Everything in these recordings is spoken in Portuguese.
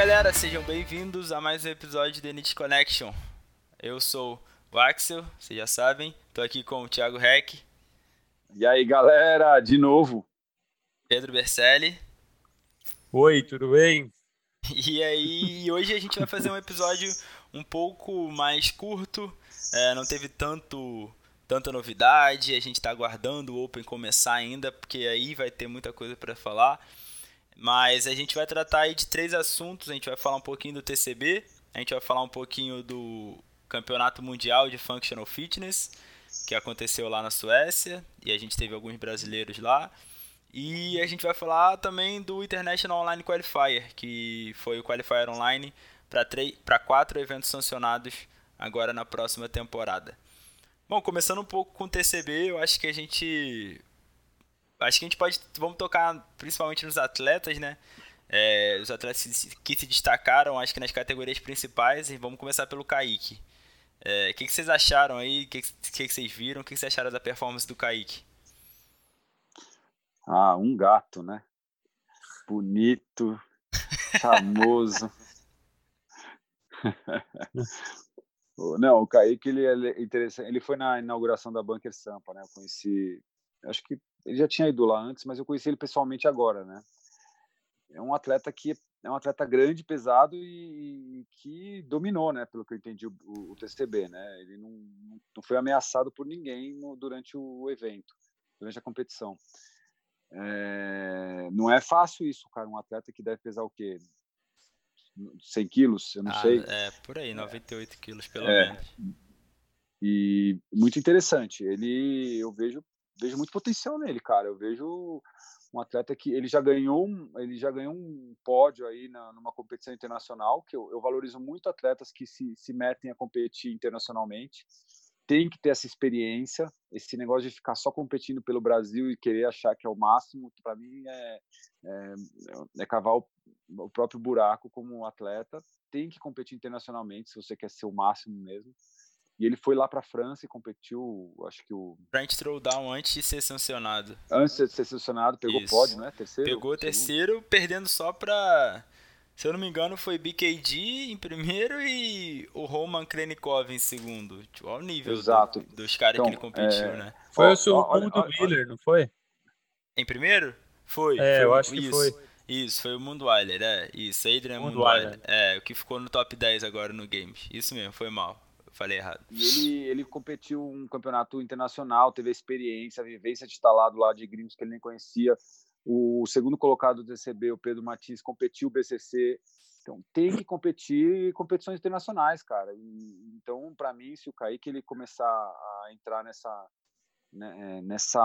E aí galera, sejam bem-vindos a mais um episódio do Elite Connection. Eu sou o Axel, vocês já sabem, tô aqui com o Thiago Reck. E aí galera, de novo. Pedro Bercelli. Oi, tudo bem? E aí, hoje a gente vai fazer um episódio um pouco mais curto, é, não teve tanto tanta novidade, a gente está aguardando o Open começar ainda, porque aí vai ter muita coisa para falar. Mas a gente vai tratar aí de três assuntos, a gente vai falar um pouquinho do TCB, a gente vai falar um pouquinho do Campeonato Mundial de Functional Fitness, que aconteceu lá na Suécia, e a gente teve alguns brasileiros lá. E a gente vai falar também do International Online Qualifier, que foi o Qualifier Online para quatro eventos sancionados agora na próxima temporada. Bom, começando um pouco com o TCB, eu acho que a gente. Acho que a gente pode. Vamos tocar principalmente nos atletas, né? É, os atletas que se destacaram, acho que nas categorias principais, e vamos começar pelo Kaique. É, o que, que, vocês acharam aí? O que, que, que, vocês viram? O que, vocês acharam da performance do Kaique? Ah, um gato, né? Bonito, charmoso. Não, o Kaique, ele é interessante. Ele foi na inauguração da Bunker Sampa, né? Eu conheci, acho que ele já tinha ido lá antes, mas eu conheci ele pessoalmente agora, né? É um atleta que é um atleta grande, pesado e, e que dominou, né? Pelo que eu entendi o, o, o TCB, né? Ele não, não foi ameaçado por ninguém no, durante o evento, durante a competição. É, não é fácil isso, cara. Um atleta que deve pesar o quê? 100 quilos, eu não ah, sei. É, por aí, 98 é. quilos pelo é. menos. E muito interessante. Ele, eu vejo, vejo muito potencial nele, cara. Eu vejo um atleta que ele já ganhou ele já ganhou um pódio aí na, numa competição internacional que eu, eu valorizo muito atletas que se, se metem a competir internacionalmente tem que ter essa experiência. Esse negócio de ficar só competindo pelo Brasil e querer achar que é o máximo, para mim é, é, é cavar o, o, próprio buraco como atleta. Tem que competir internacionalmente se você quer ser o máximo mesmo. E ele foi lá para a França e competiu, acho que o. French Throwdown antes de ser sancionado. Antes de ser sancionado, pegou Isso. pódio, né? Terceiro. Pegou terceiro, perdendo só para se eu não me engano, foi BKD em primeiro e o Roman Krenikov em segundo. Tipo, ao nível do, dos caras então, que ele competiu, é... né? Foi ó, o segundo do Miller, não foi? Em primeiro? Foi. É, foi, eu acho isso, que foi. Isso, foi o Mundweiler, é. Isso, Adrian Mundweiler. É, o que ficou no top 10 agora no Games. Isso mesmo, foi mal. Eu falei errado. E ele, ele competiu um campeonato internacional, teve a experiência, a vivência de estar lá de gringos que ele nem conhecia. O segundo colocado do DCB, o Pedro Martins, competiu o BCC. Então, tem que competir competições internacionais, cara. E, então, para mim, se o Kaique ele começar a entrar nessa, né, é, nessa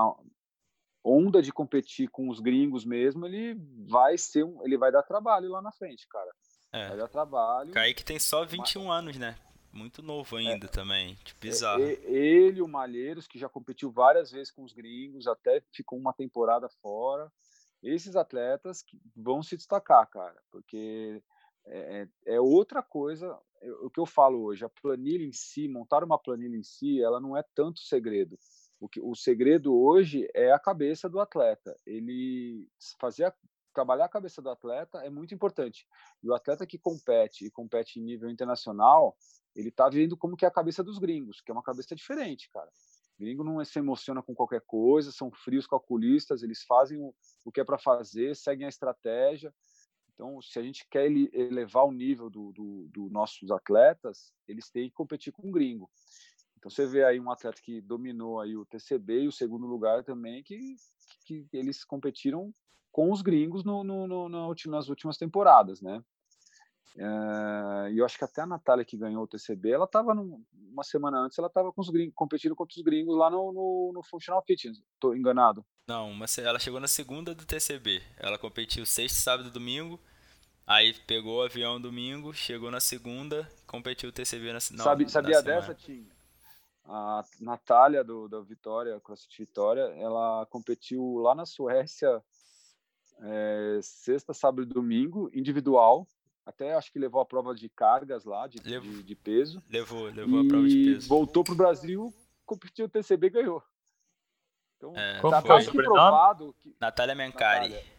onda de competir com os gringos mesmo, ele vai ser um, ele vai dar trabalho lá na frente, cara. É. Vai dar trabalho. Kaique tem só 21 mas... anos, né? Muito novo ainda é, também, tipo, bizarro. É, ele, o Malheiros, que já competiu várias vezes com os gringos, até ficou uma temporada fora. Esses atletas que vão se destacar, cara, porque é, é, é outra coisa. o que eu falo hoje, a planilha em si, montar uma planilha em si, ela não é tanto segredo. O, que, o segredo hoje é a cabeça do atleta. Ele fazer a, trabalhar a cabeça do atleta é muito importante. E o atleta que compete e compete em nível internacional, ele tá vendo como que é a cabeça dos gringos, que é uma cabeça diferente, cara. O gringo não se emociona com qualquer coisa, são frios calculistas, eles fazem o, o que é para fazer, seguem a estratégia. Então, se a gente quer elevar o nível dos do, do nossos atletas, eles têm que competir com o gringo. Então, você vê aí um atleta que dominou aí o TCB e o segundo lugar também, que, que eles competiram com os gringos no, no, no, no nas últimas temporadas, né? Eh, e eu acho que até a Natália que ganhou o TCB, ela estava uma semana antes, ela estava com os gringos, competindo contra os gringos lá no, no, no Functional Fitness. Tô enganado? Não, mas ela chegou na segunda do TCB. Ela competiu sexta, sábado e domingo. Aí pegou o avião domingo, chegou na segunda, competiu o TCB na, na Sabe, Sabia dessa, Tim? A Natália do, da Vitória, CrossFit Vitória, ela competiu lá na Suécia é, sexta, sábado e domingo, individual, até acho que levou a prova de cargas lá, de, de, de peso. Levou, levou a prova de peso. Voltou para o Brasil, competiu o TCB e ganhou. Então, é, tá, tá comprovado que. Natália Mencari. Natália.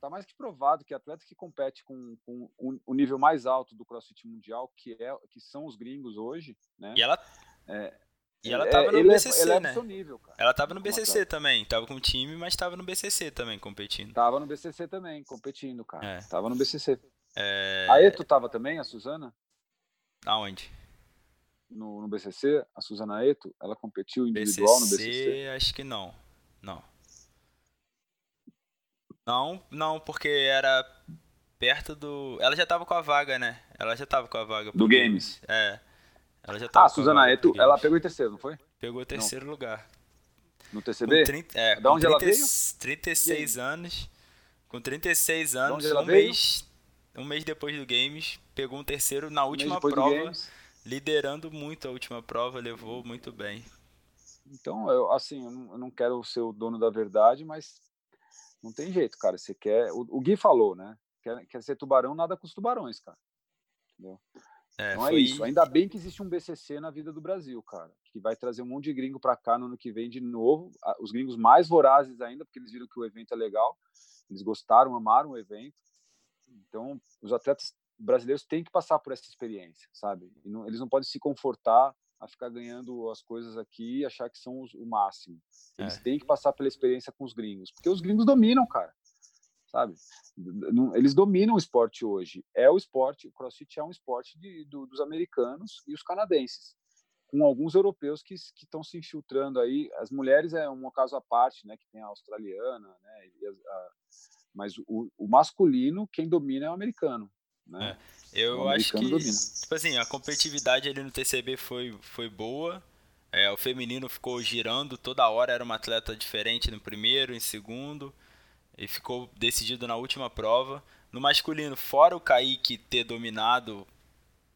tá mais que provado que atleta que compete com, com o, nível mais alto do CrossFit mundial, que é que são os gringos hoje, né? E ela é, e ela tava no BCC, é, né? Nível, ela tava no BCC também, tava com o time, mas tava no BCC também competindo. Tava no BCC também, competindo, cara. É. Tava no BCC. É... A Eto tava também, a Suzana? Aonde? No, no BCC, a Suzana Eto, ela competiu individual BCC, no BCC? Acho que não. Não. Não, não, porque era perto do. Ela já tava com a vaga, né? Ela já tava com a vaga. Do Games. É. Ela já tava ah, Suzana Eto, ela pegou em terceiro, não foi? Pegou o terceiro não. lugar. No TCB? 30, é, da onde 30, ela veio? 36 anos. Com 36 anos, um mês, um mês depois do Games, pegou um terceiro na última um prova, liderando muito a última prova, levou muito bem. Então, eu, assim, eu não quero ser o dono da verdade, mas não tem jeito, cara. Você quer. O, o Gui falou, né? Quer, quer ser tubarão, nada com os tubarões, cara. Entendeu? É, não é é isso. Ainda bem que existe um BCC na vida do Brasil, cara, que vai trazer um monte de gringo para cá no ano que vem de novo. Os gringos mais vorazes ainda, porque eles viram que o evento é legal. Eles gostaram, amaram o evento. Então, os atletas brasileiros têm que passar por essa experiência, sabe? Não, eles não podem se confortar a ficar ganhando as coisas aqui e achar que são os, o máximo. Eles é. têm que passar pela experiência com os gringos, porque os gringos dominam, cara. Sabe? Eles dominam o esporte hoje. É o esporte, o CrossFit é um esporte de, do, dos americanos e os canadenses, com alguns europeus que estão se infiltrando aí. As mulheres é um caso à parte, né? Que tem a australiana, né? A, a, mas o, o masculino, quem domina é o americano. Né? É. Eu acho que, domina. tipo assim, a competitividade ali no TCB foi, foi boa. É, o feminino ficou girando toda hora, era uma atleta diferente no primeiro, em segundo, e ficou decidido na última prova. No masculino, fora o Kaique ter dominado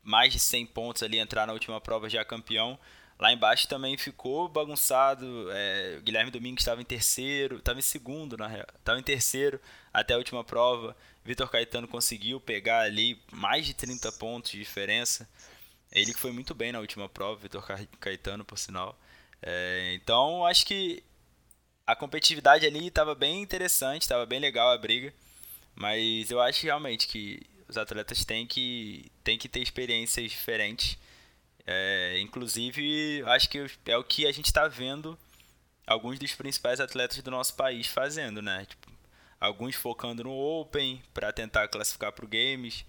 mais de 100 pontos ali, entrar na última prova já campeão, lá embaixo também ficou bagunçado. É, Guilherme Domingues estava em terceiro, estava em segundo, na real, estava em terceiro até a última prova. Vitor Caetano conseguiu pegar ali mais de 30 pontos de diferença. Ele que foi muito bem na última prova, Vitor Caetano, por sinal. É, então, acho que a competitividade ali estava bem interessante, estava bem legal a briga. Mas eu acho realmente que os atletas têm que, têm que ter experiências diferentes. É, inclusive, acho que é o que a gente está vendo alguns dos principais atletas do nosso país fazendo, né? Tipo, alguns focando no Open para tentar classificar para o Games,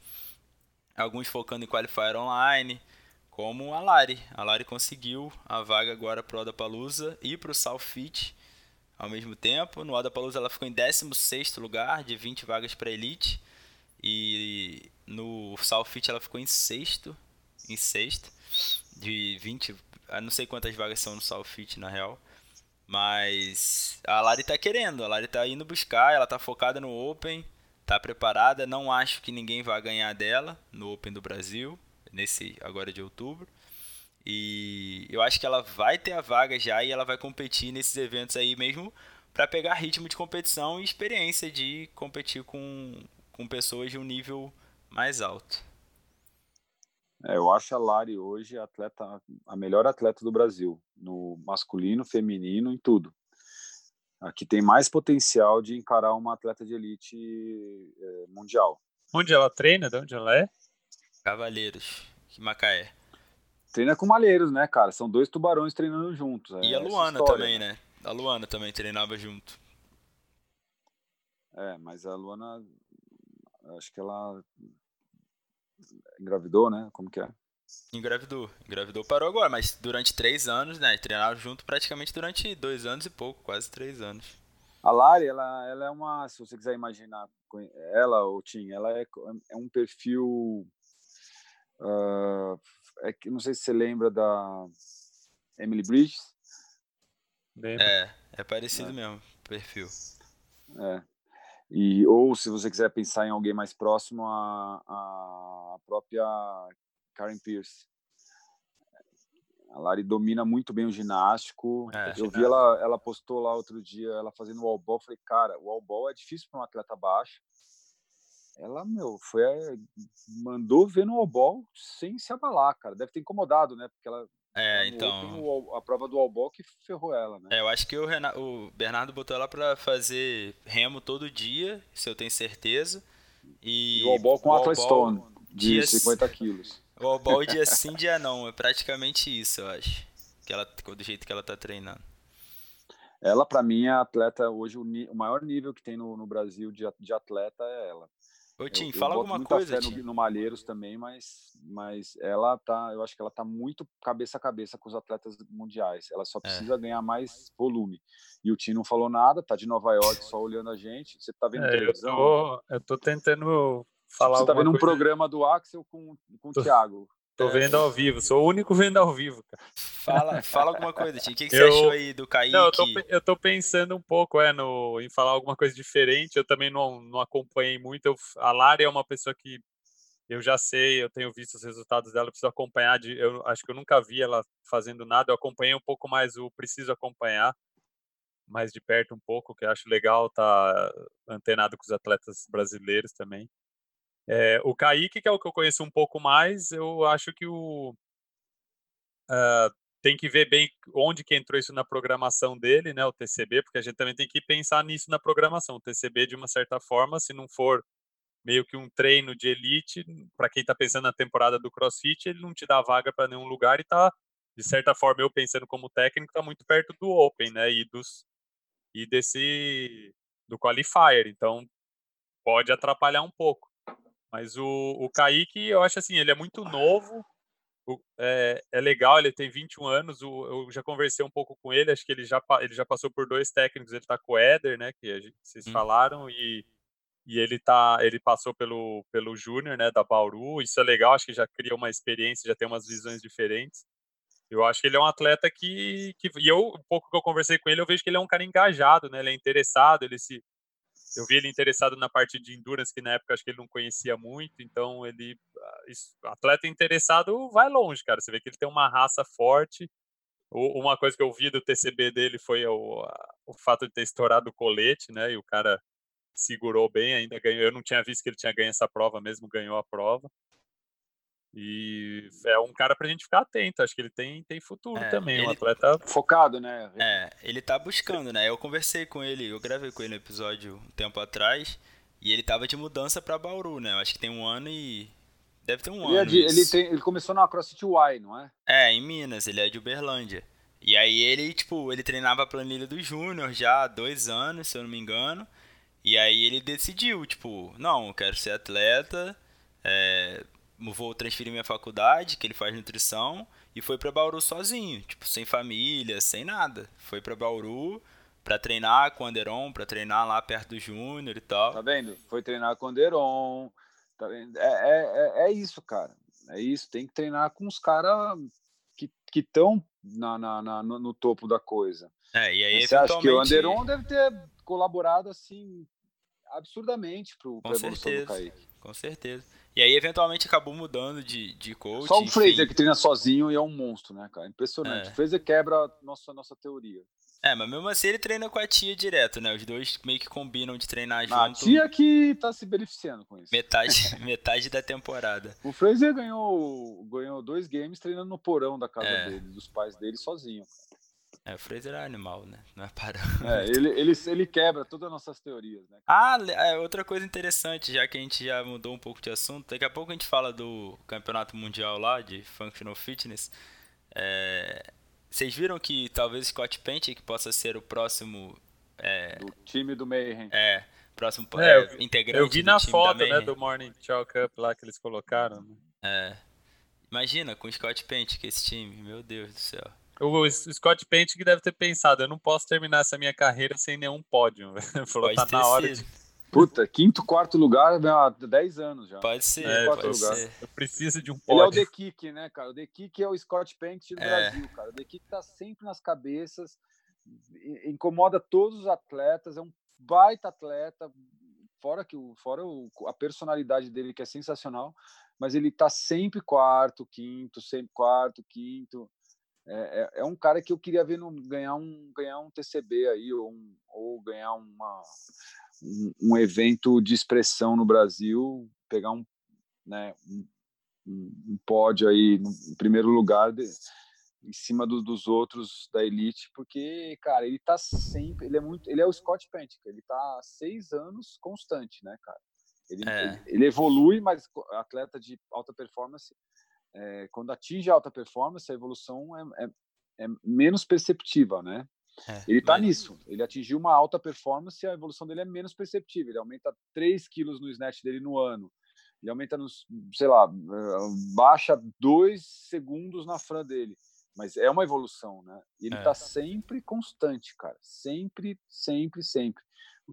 alguns focando em Qualifier Online, como a Lari. A Lari conseguiu a vaga agora para o Odapalooza e para o South ao mesmo tempo. No Odapalooza ela ficou em 16º lugar, de 20 vagas para Elite, e no South Fit ela ficou em sexto, em sexto, de 20, não sei quantas vagas são no South Fit na real. Mas a Lari tá querendo, a Lari tá indo buscar, ela tá focada no Open, tá preparada. Não acho que ninguém vai ganhar dela no Open do Brasil, nesse agora de outubro. E eu acho que ela vai ter a vaga já e ela vai competir nesses eventos aí mesmo para pegar ritmo de competição e experiência de competir com, com pessoas de um nível mais alto. É, eu acho a Lari hoje a atleta, a melhor atleta do Brasil, no masculino, feminino, em tudo. Aqui tem mais potencial de encarar uma atleta de elite é, mundial. Onde ela treina? De onde ela é? Cavaleiros, Macaé. Treina com Malheiros, né, cara? São dois tubarões treinando juntos. É, e a Luana história, também, né? A Luana também treinava junto. É, mas a Luana, acho que ela engravidou, né? Como que é? Engravidou. Engravidou, parou agora, mas durante três anos, né? Treinaram junto praticamente durante dois anos e pouco, quase três anos. A Lari, ela, ela é uma, se você quiser imaginar, ela ou Tim, ela é, é um perfil, uh, é que não sei se você lembra da Emily Bridges. É, é parecido é. mesmo, perfil. É. E, ou se você quiser pensar em alguém mais próximo, a, a própria Karen Pierce. A Lari domina muito bem o ginástico. É, eu ginástica. vi ela, ela postou lá outro dia, ela fazendo wall ball. Falei, cara, o wall ball é difícil para um atleta baixo. Ela, meu, foi mandou ver no ball sem se abalar, cara. Deve ter incomodado, né? Porque ela É, então. O, a prova do Albol que ferrou ela, né? É, eu acho que o, Renato, o Bernardo botou ela para fazer remo todo dia, se eu tenho certeza. E, e o Albol com o Atlas Stone, de dia, 50 quilos. O Albol dia sim, dia não. É praticamente isso, eu acho. Que ela, do jeito que ela tá treinando. Ela, para mim, é a atleta hoje, o, o, maior nível que tem no, no Brasil de, de atleta é ela. Ô, Tim, eu, fala eu alguma coisa. Fé no, no, Malheiros também, mas, mas ela tá, eu acho que ela tá muito cabeça a cabeça com os atletas mundiais. Ela só é. precisa é. ganhar mais volume. E o Tim não falou nada, tá de Nova York só olhando a gente. Você tá vendo é, televisão? Eu tô, eu tô tentando falar Você tá vendo um programa do Axel com, com o Thiago. Tô vendo ao vivo, sou o único vendo ao vivo, cara. Fala, fala alguma coisa, Tim. O que, que eu, você achou aí do Kaique? Não, eu tô, eu tô, pensando um pouco é, no, em falar alguma coisa diferente. Eu também não, não acompanhei muito. Eu, a Lari é uma pessoa que eu já sei, eu tenho visto os resultados dela, preciso acompanhar. De, eu acho que eu nunca vi ela fazendo nada. Eu acompanhei um pouco mais o preciso acompanhar mais de perto um pouco, que eu acho legal estar tá antenado com os atletas brasileiros também. É, o Kaique, que é o que eu conheço um pouco mais, eu acho que o. Uh, tem que ver bem onde que entrou isso na programação dele, né, o TCB, porque a gente também tem que pensar nisso na programação. O TCB, de uma certa forma, se não for meio que um treino de elite, para quem está pensando na temporada do CrossFit, ele não te dá vaga para nenhum lugar e está, de certa forma, eu pensando como técnico, está muito perto do Open, né, e dos e desse do qualifier. Então pode atrapalhar um pouco. Mas o, o Kaique, eu acho assim, ele é muito novo, é, é, legal, ele tem 21 anos, o, eu já conversei um pouco com ele, acho que ele já, ele já passou por dois técnicos, ele tá com o Éder, né, que gente, vocês hum. falaram, e, e ele tá, ele passou pelo, pelo Júnior, né, da Bauru, isso é legal, acho que já cria uma experiência, já tem umas visões diferentes. Eu acho que ele é um atleta que, que e eu, um pouco que eu conversei com ele, eu vejo que ele é um cara engajado, né, ele é interessado, ele se eu vi ele interessado na parte de endurance, que na época acho que ele não conhecia muito, então ele. Ah, atleta interessado vai longe, cara. Você vê que ele tem uma raça forte. Uma coisa que eu vi do TCB dele foi o, o fato de ter estourado o colete, né? E o cara segurou bem, ainda ganhou. Eu não tinha visto que ele tinha ganho essa prova mesmo, ganhou a prova. E é um cara pra gente ficar atento. Acho que ele tem, tem futuro é, também. Ele... Um atleta focado, né? É, ele tá buscando, né? Eu conversei com ele, eu gravei com ele no episódio um tempo atrás. E ele tava de mudança pra Bauru, né? Eu acho que tem um ano e. Deve ter um ele ano. É de, ele, tem, ele começou na CrossFit Y, não é? É, em Minas, ele é de Uberlândia. E aí ele, tipo, ele treinava a planilha do Júnior já há dois anos, se eu não me engano. E aí ele decidiu, tipo, não, eu quero ser atleta. É, vou transferir minha faculdade, que ele faz nutrição, e foi para Bauru sozinho, tipo, sem família, sem nada. Foi para Bauru para treinar com o Anderon, para treinar lá perto do Júnior e tal. Tá vendo? Foi treinar com o Anderon. Tá vendo? É, é, é, é isso, cara. É isso. Tem que treinar com os caras que estão na, na, na, no, topo da coisa. É, e aí, Você acha que o Anderon deve ter colaborado assim absurdamente para a evolução do Kaique? Com certeza. E aí, eventualmente, acabou mudando de, de coach. Só o Fraser que treina sozinho e é um monstro, né, cara? Impressionante. É. O Fraser quebra a nossa, nossa teoria. É, mas mesmo assim ele treina com a tia direto, né? Os dois meio que combinam de treinar junto. A tia que tá se beneficiando com isso. Metade, metade da temporada. O Fraser ganhou, ganhou dois games treinando no porão da casa é. dele, dos pais dele, sozinho. É, o Fraser é animal, né? Não é parâmetro. É, ele, ele, ele quebra todas as nossas teorias, né? Ah, é, outra coisa interessante, já que a gente já mudou um pouco de assunto, daqui a pouco a gente fala do campeonato mundial lá de Functional Fitness. É, vocês viram que talvez Scott Pente que possa ser o próximo... É, do time do Mayhem. É, próximo é, eu, integrante Eu vi na foto, né, do Morning Chalk Up lá que eles colocaram. Né? É. Imagina com o Scott Pente que esse time, meu Deus do céu. O Scott Pente que deve ter pensado, eu não posso terminar essa minha carreira sem nenhum pódio. Falou, tá na hora de... Puta, quinto, quarto lugar há 10 anos já. Pode ser, é, pode lugar. ser. Eu preciso de um pódio. Ele é o The Kick, né, cara? O The Kick é o Scott Pente do é. Brasil, cara. O The Kick tá sempre nas cabeças, incomoda todos os atletas, é um baita atleta, fora que o, fora o, a personalidade dele que é sensacional, mas ele tá sempre quarto, quinto, sempre quarto, quinto. É, é, é, um cara que eu queria ver no, ganhar, um, ganhar um TCB aí, ou, um, ou ganhar uma, um, um, evento de expressão no Brasil, pegar um, né, um, um pódio aí no primeiro lugar. De, em cima do, dos outros da elite, porque, cara, ele tá sempre, ele é muito, ele é o Scott Pentic, ele tá há seis anos constante, né, cara? Ele, é. ele, ele, evolui, mas atleta de alta performance, é, quando atinge a alta performance, a evolução é, é, é menos perceptível, né? É, ele está mas... nisso. Ele atingiu uma alta performance e a evolução dele é menos perceptível. Ele aumenta 3 quilos no snatch dele no ano. Ele aumenta nos, sei lá, eh, baixa 2 segundos na fran dele. Mas é uma evolução, né? Ele está é. sempre constante, cara. Sempre, sempre, sempre.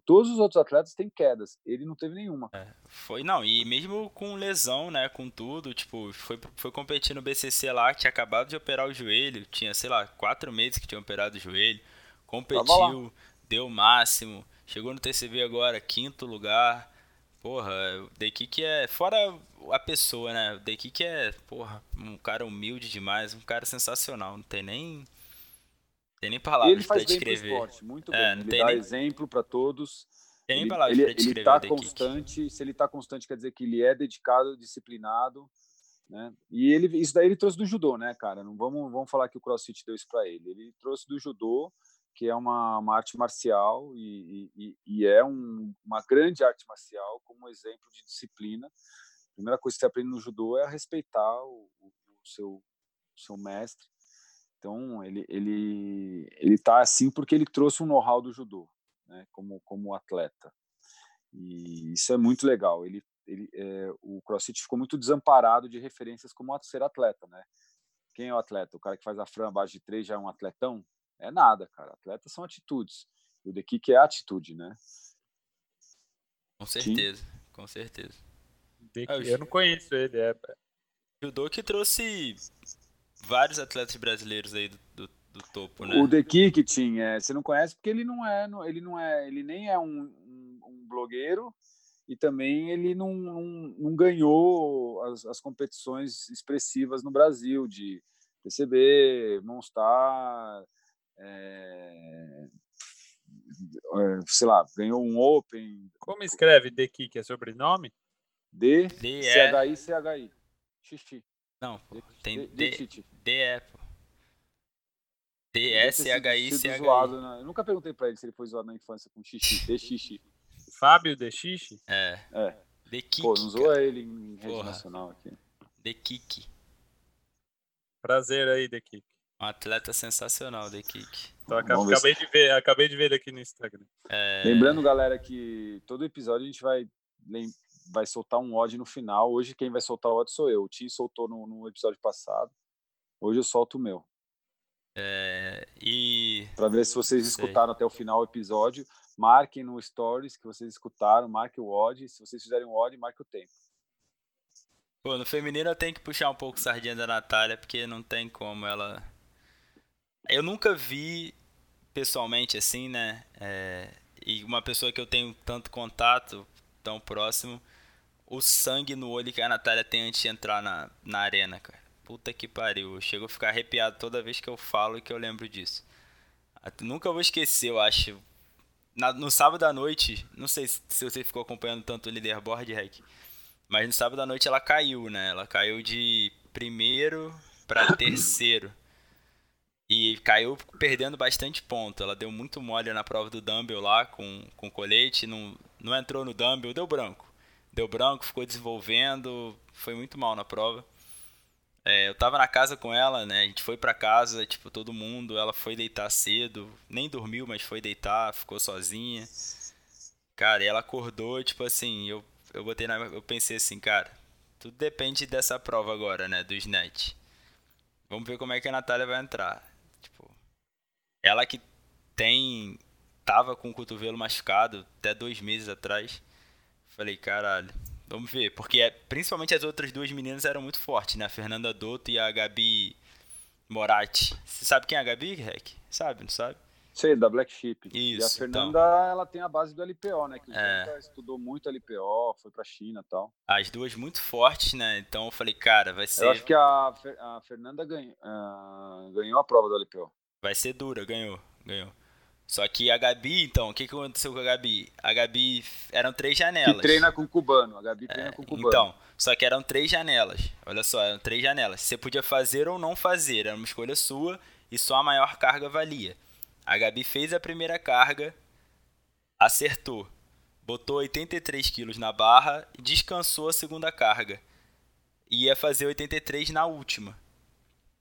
Todos os outros atletas têm quedas, ele não teve nenhuma. É, foi, não, e mesmo com lesão, né, com tudo, tipo, foi, foi competir no BCC lá, que tinha acabado de operar o joelho, tinha, sei lá, quatro meses que tinha operado o joelho, competiu, deu o máximo, chegou no TCB agora, quinto lugar, porra, o Dekik é, fora a pessoa, né, o Dekik é, porra, um cara humilde demais, um cara sensacional, não tem nem tem nem palavras ele faz bem descrever. Pro esporte, muito é, bem. Ele dá nem... exemplo para todos. Tem nem palavras ele, ele está constante. Se ele está constante, quer dizer que ele é dedicado, disciplinado, né? E ele, isso daí ele trouxe do judô, né, cara? Não vamos, vamos falar que o CrossFit deu isso para ele. Ele trouxe do judô, que é uma, uma arte marcial e, e, e é um, uma grande arte marcial como exemplo de disciplina. A primeira coisa que você aprende no judô é a respeitar o, o, seu, seu mestre então ele ele ele está assim porque ele trouxe um know-how do judô, né? Como como atleta. E isso é muito legal. Ele ele é, o CrossFit ficou muito desamparado de referências como ser atleta, né? Quem é o atleta? O cara que faz a fran abaixo de três já é um atletão? É nada, cara. Atletas são atitudes. E o The Kick é atitude, né? Com certeza, Sim. com certeza. Eu não conheço ele, é. Judô que trouxe vários atletas brasileiros aí do, do, do topo, né? O The Kicking, é, você não conhece porque ele não é, ele não é, ele nem é um, um, um blogueiro e também ele não, não, não ganhou as, as, competições expressivas no Brasil de PCB, Monstar, é, é, sei lá, ganhou um Open. Como escreve The Kick? É sobrenome? D, C H I C H I. Xixi. Não, pô. Tem D, D, é, pô. D-S-H-I-C-H-I. Né? Eu nunca perguntei pra ele se ele foi zoado na infância com xixi. D xixi. Fábio D xixi? É. É. The Kick. Pô, não zoa ele em rede nacional aqui. The Kick. Prazer aí, The Kick. Um atleta sensacional, The Kick. Então, acabei, de ver, acabei de ver ele aqui no Instagram. É... Lembrando, galera, que todo episódio a gente vai vai soltar um odd no final. Hoje quem vai soltar o odd sou eu. O Tim soltou no, no episódio passado. Hoje eu solto o meu. É, e. Para ver se vocês escutaram até o final o episódio. Marquem no Stories que vocês escutaram, marque o odd. Se vocês fizerem o odd, marque o tempo. Pô, no feminino eu tenho que puxar um pouco sardinha da Natália, porque não tem como ela. Eu nunca vi pessoalmente assim, né? É... E uma pessoa que eu tenho tanto contato, tão próximo, o sangue no olho que a Natália tem antes de entrar na, na arena, cara. Puta que pariu. Eu chego a ficar arrepiado toda vez que eu falo e que eu lembro disso. Nunca vou esquecer, eu acho. Na, no sábado à noite, não sei se, se você ficou acompanhando tanto o leaderboard, Rec, mas no sábado à noite ela caiu, né? Ela caiu de primeiro para terceiro. E caiu perdendo bastante ponto. Ela deu muito mole na prova do Dumbbell lá com, com colete, não, não entrou no Dumbbell, deu branco deu branco, ficou desenvolvendo, foi muito mal na prova. É, eu tava na casa com ela, né? A gente foi pra casa, tipo, todo mundo. Ela foi deitar cedo, nem dormiu, mas foi deitar, ficou sozinha. Cara, e ela acordou, tipo assim, eu, eu botei na. Eu pensei assim, cara, tudo depende dessa prova agora, né? Do SNET. Vamos ver como é que a Natália vai entrar. Tipo, ela que tem. Tava com o cotovelo machucado até dois meses atrás. Falei, caralho, vamos ver. Porque é, principalmente as outras duas meninas eram muito fortes, né? A Fernanda Dotto e a Gabi Moratti. Você sabe quem é a Gabi, Rec? Sabe, não sabe? Sei, da Black Sheep. Isso, e a então. Fernanda, então... ela tem a base do LPO, né? Que é. estudou muito LPO, foi pra China e tal. As duas muito fortes, né? Então eu falei, cara, vai ser... Eu acho que a, a Fernanda ganhou, uh, ganhou a prova do LPO. Vai ser dura, ganhou, ganhou. Só que a Gabi, então, o que, que aconteceu com a Gabi? A Gabi eram três janelas. Que treina com o cubano. A Gabi treina é, com o cubano. Então, só que eram três janelas. Olha só, eram três janelas. Você podia fazer ou não fazer. Era uma escolha sua e só a maior carga valia. A Gabi fez a primeira carga, acertou. Botou 83 quilos na barra e descansou a segunda carga. Ia fazer 83 na última.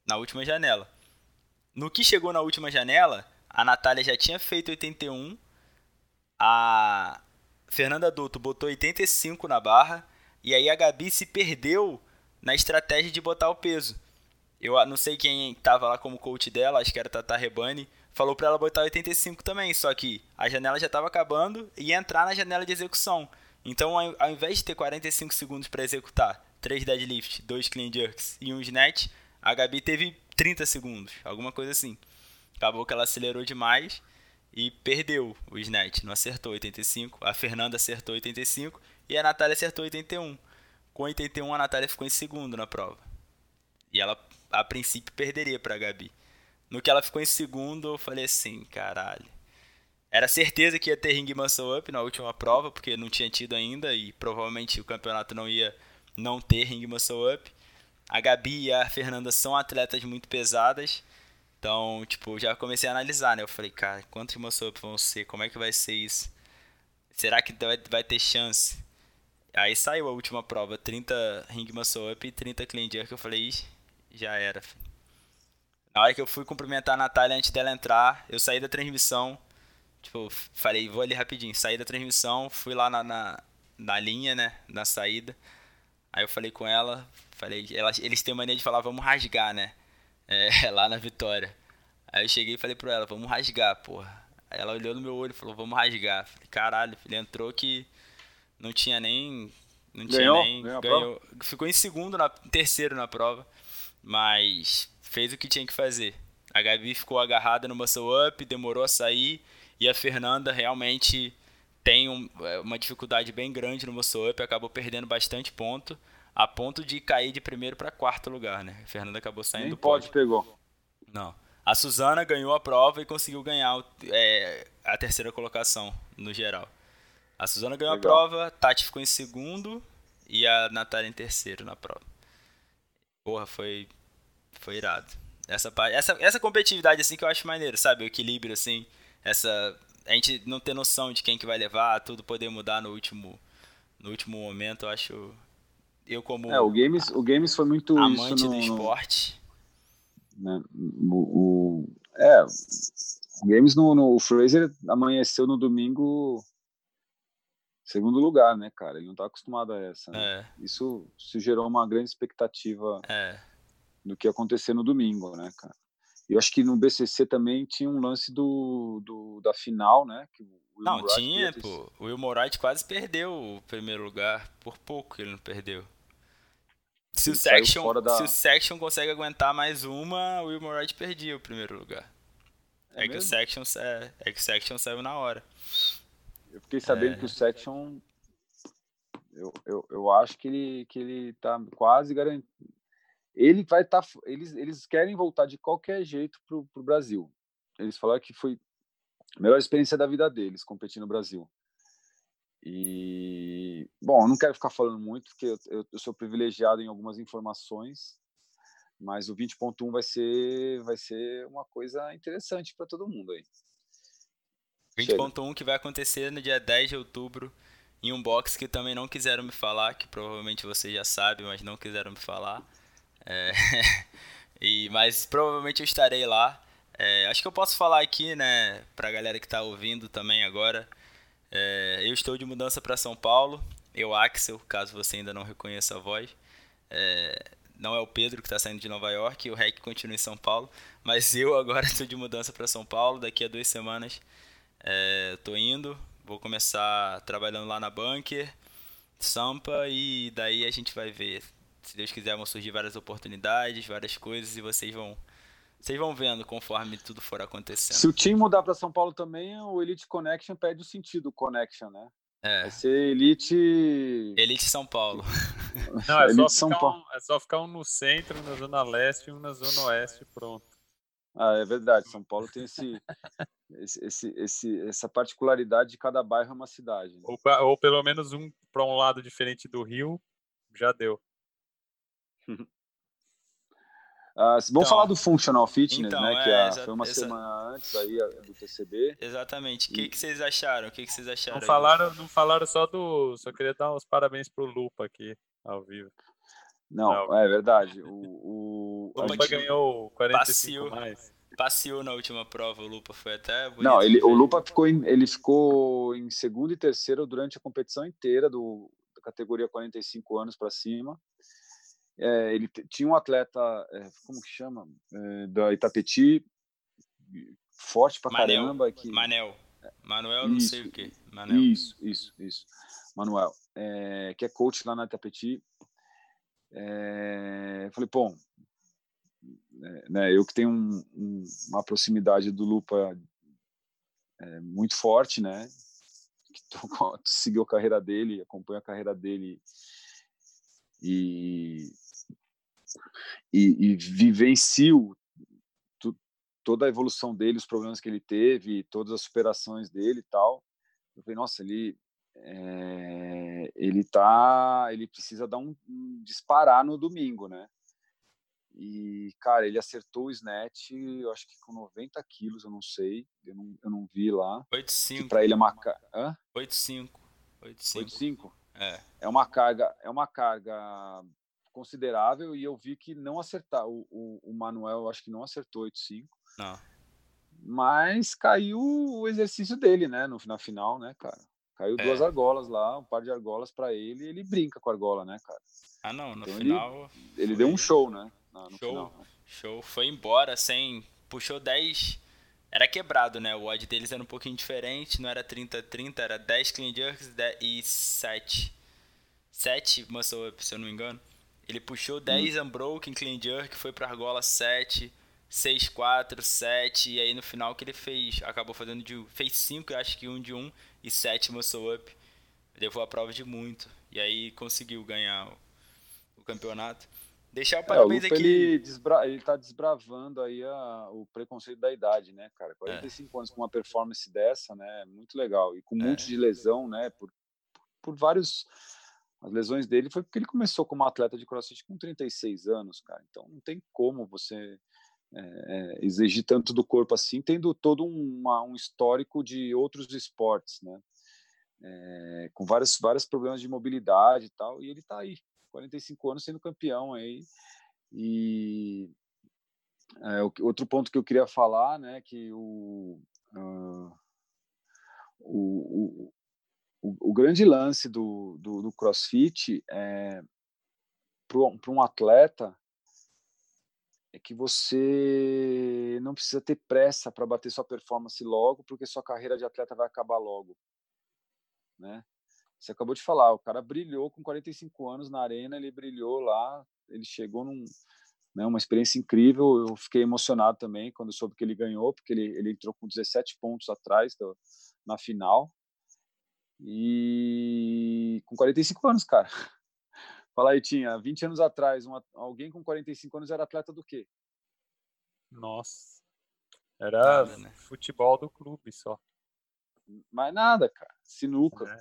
Na última janela. No que chegou na última janela, a Natália já tinha feito 81. A Fernanda Douto botou 85 na barra. E aí a Gabi se perdeu na estratégia de botar o peso. Eu não sei quem estava lá como coach dela, acho que era Tata Rebani, falou para ela botar 85 também, só que a janela já estava acabando e ia entrar na janela de execução. Então, ao invés de ter 45 segundos para executar 3 deadlifts, 2 clean jerks e um snatch, a Gabi teve 30 segundos, alguma coisa assim. Acabou que ela acelerou demais e perdeu o snatch, não acertou 85. A Fernanda acertou 85 e a Natália acertou 81. Com 81 a Natália ficou em segundo na prova. E ela a princípio perderia para a Gabi. No que ela ficou em segundo, eu falei assim, caralho. Era certeza que ia ter ring muscle up na última prova, porque não tinha tido ainda e provavelmente o campeonato não ia não ter ring muscle up. A Gabi e a Fernanda são atletas muito pesadas. Então, tipo, já comecei a analisar, né? Eu falei, cara, quantos muscle up vão ser? Como é que vai ser isso? Será que vai, vai ter chance? Aí saiu a última prova, 30 ring muscle up e 30 clean jerk. Eu falei, já era. Na hora que eu fui cumprimentar a Natália antes dela entrar, eu saí da transmissão. Tipo, falei, vou ali rapidinho. Saí da transmissão, fui lá na, na, na linha, né? Na saída. Aí eu falei com ela, falei, elas, eles têm mania de falar, vamos rasgar, né? É, lá na Vitória. Aí eu cheguei e falei pra ela, vamos rasgar, porra. Aí ela olhou no meu olho e falou, vamos rasgar. Falei, caralho, ele entrou que não tinha nem. Não ganhou, tinha nem. Ganhou. ganhou ficou em segundo, na, terceiro na prova. Mas fez o que tinha que fazer. A Gabi ficou agarrada no muscle up, demorou a sair. E a Fernanda realmente tem um, é, uma dificuldade bem grande no muscle up, acabou perdendo bastante ponto, a ponto de cair de primeiro para quarto lugar, né? A Fernanda acabou saindo Nem do pode pegou. Não. A Suzana ganhou a prova e conseguiu ganhar é, a terceira colocação no geral. A Suzana ganhou Legal. a prova, Tati ficou em segundo e a Natália em terceiro na prova. Porra, foi foi irado. Essa essa essa competitividade assim que eu acho maneiro, sabe? O equilíbrio assim, essa a gente não ter noção de quem que vai levar, tudo poder mudar no último no último momento, eu acho eu como É, o games, o games foi muito amante no, do esporte. Né, o, o, é, o games no, no o Fraser amanheceu no domingo segundo lugar, né, cara? Ele não tá acostumado a essa. Né? É. Isso, isso gerou uma grande expectativa é. do que ia acontecer no domingo, né, cara? Eu acho que no BCC também tinha um lance do, do da final, né? Que não, Moraes tinha, pô. O Will Moraes quase perdeu o primeiro lugar. Por pouco ele não perdeu. Se o, Section, da... se o Section consegue aguentar mais uma, o Will Moraes perdia o primeiro lugar. É, é que o Section, é, é que o Section saiu na hora. Eu fiquei sabendo é... que o Section. Eu, eu, eu acho que ele, que ele tá quase garantido. Ele vai estar. Tá, eles, eles querem voltar de qualquer jeito pro, pro Brasil. Eles falaram que foi melhor experiência da vida deles competir no Brasil. E, bom, eu não quero ficar falando muito, porque eu, eu, sou privilegiado em algumas informações, mas o 20.1 vai ser, vai ser uma coisa interessante para todo mundo aí. 20.1 que vai acontecer no dia 10 de outubro em um box que também não quiseram me falar, que provavelmente você já sabe, mas não quiseram me falar. É... e, mas provavelmente eu estarei lá. É, acho que eu posso falar aqui, né, pra galera que tá ouvindo também agora. É, eu estou de mudança para São Paulo. Eu, Axel, caso você ainda não reconheça a voz. É, não é o Pedro que está saindo de Nova York, o Rec continua em São Paulo. Mas eu agora estou de mudança para São Paulo. Daqui a duas semanas é, tô indo, vou começar trabalhando lá na Bunker, Sampa, e daí a gente vai ver. Se Deus quiser, vão surgir várias oportunidades, várias coisas, e vocês vão vocês vão vendo conforme tudo for acontecendo. Se o time mudar para São Paulo também, o Elite Connection perde o sentido Connection, né? É. Vai ser Elite. Elite São Paulo. Não, é, só São Paulo. Um, é só ficar um no centro, na Zona Leste e um na Zona Oeste, pronto. Ah, é verdade. São Paulo tem esse, esse, esse, esse, essa particularidade de cada bairro é uma cidade. Né? Ou, ou pelo menos um para um lado diferente do Rio, já deu. Uh, vamos então, falar do Functional Fitness, então, né? É, que a, foi uma semana antes aí do TCB. Exatamente. O que, que vocês acharam? O que, que vocês acharam? Não falaram, não falaram só do. Só queria dar os parabéns pro Lupa aqui, ao vivo. Não, não. é verdade. O, o Lupa ganhou 45 passeou, mais. Passeou na última prova, o Lupa foi até bonito. Não, ele, o Lupa ficou em, ele ficou em segundo e terceiro durante a competição inteira do da categoria 45 anos para cima. É, ele tinha um atleta, é, como que chama? É, da Itapeti, forte pra Manel, caramba. Que... Manel. Manuel, não sei o que. Manel. Isso, isso, isso. Manuel, é, que é coach lá na Itapeti. É, falei, bom, é, né, eu que tenho um, um, uma proximidade do Lupa muito forte, né? Que tô, seguiu a carreira dele, acompanho a carreira dele e e, e vivencio toda a evolução dele, os problemas que ele teve, todas as superações dele e tal. Eu falei, nossa, ele é, ele tá, ele precisa dar um, um, disparar no domingo, né? E cara, ele acertou o snatch, eu acho que com 90 quilos, eu não sei, eu não, eu não vi lá. 8,5. Para ele é uma 8,5. 8,5. É. É uma carga, é uma carga considerável e eu vi que não acertar. O, o, o Manuel, acho que não acertou 8,5. Não. Mas caiu o exercício dele, né? No, na final, né, cara? Caiu é. duas argolas lá, um par de argolas para ele e ele brinca com a argola, né, cara? Ah, não, no então final. Ele, ele deu um show, né? No show, final, né? show. Foi embora sem. Puxou 10. Era quebrado, né? O odd deles era um pouquinho diferente, não era 30-30, era 10 clean jerks e 7. 7 muscle up, se eu não me engano. Ele puxou 10 hum. unbroken clean jerk, foi pra argola 7, 6, 4, 7, e aí no final que ele fez, acabou fazendo de fez 5, acho que um de 1 e 7 muscle up. Levou a prova de muito e aí conseguiu ganhar o, o campeonato. Deixar o parabéns é, o aqui. Ele, desbra... ele tá desbravando aí a... o preconceito da idade, né, cara? 45 é. anos com uma performance dessa, né? Muito legal. E com um é. monte de lesão, né? Por, por vários as lesões dele foi porque ele começou como atleta de crossfit com 36 anos, cara. Então não tem como você é, exigir tanto do corpo assim, tendo todo uma, um histórico de outros esportes, né? É, com vários, vários problemas de mobilidade e tal, e ele tá aí, 45 anos sendo campeão aí. E é, outro ponto que eu queria falar, né, que o, uh, o, o, grande lance do, do, do crossfit é para um atleta é que você não precisa ter pressa para bater sua performance logo, porque sua carreira de atleta vai acabar logo, né? Você acabou de falar, o cara brilhou com 45 anos na arena, ele brilhou lá, ele chegou num, né, uma experiência incrível. Eu fiquei emocionado também quando soube que ele ganhou, porque ele, ele entrou com 17 pontos atrás do, na final, e com 45 anos, cara. Fala aí, tinha 20 anos atrás, uma, alguém com 45 anos era atleta do quê? Nossa. Era nada, né? futebol do clube só. Mais nada, cara. Sinuca. É.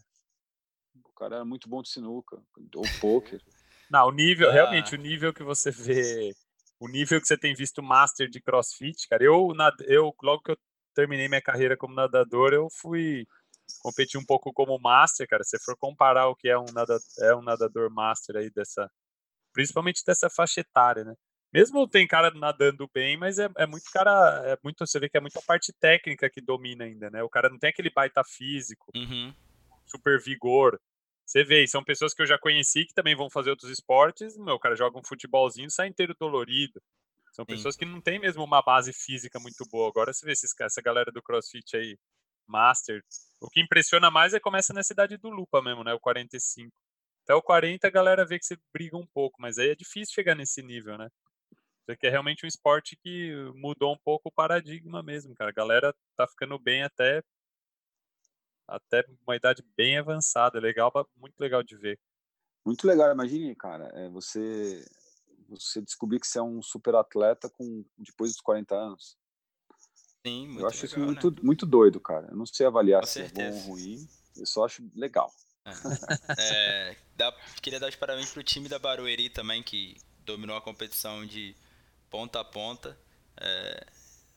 O cara era muito bom de sinuca. Ou pôquer. Não, o nível, ah. realmente, o nível que você vê, o nível que você tem visto master de crossfit, cara. Eu, eu logo que eu terminei minha carreira como nadador, eu fui competir um pouco como master, cara. Se for comparar o que é um, nada, é um nadador master aí dessa, principalmente dessa faixa etária, né? Mesmo tem cara nadando bem, mas é, é muito cara, é muito, você vê que é muita parte técnica que domina ainda, né? O cara não tem aquele baita físico, uhum. super vigor. Você vê, são pessoas que eu já conheci que também vão fazer outros esportes, meu, o cara joga um futebolzinho e sai inteiro dolorido. São pessoas Sim. que não têm mesmo uma base física muito boa. Agora você vê esses, essa galera do CrossFit aí, Master. O que impressiona mais é começa na cidade do Lupa mesmo, né? O 45. Até o 40 a galera vê que você briga um pouco, mas aí é difícil chegar nesse nível, né? Isso aqui é realmente um esporte que mudou um pouco o paradigma mesmo, cara. A galera tá ficando bem até até uma idade bem avançada. Legal, muito legal de ver. Muito legal, imagine, cara, é você você descobrir que você é um super atleta com depois dos 40 anos. Sim, muito Eu acho legal, isso né? muito, muito doido, cara. Eu não sei avaliar Com se é bom certeza. ou ruim, eu só acho legal. É, dá- queria dar os parabéns pro time da Barueri também, que dominou a competição de ponta a ponta. É,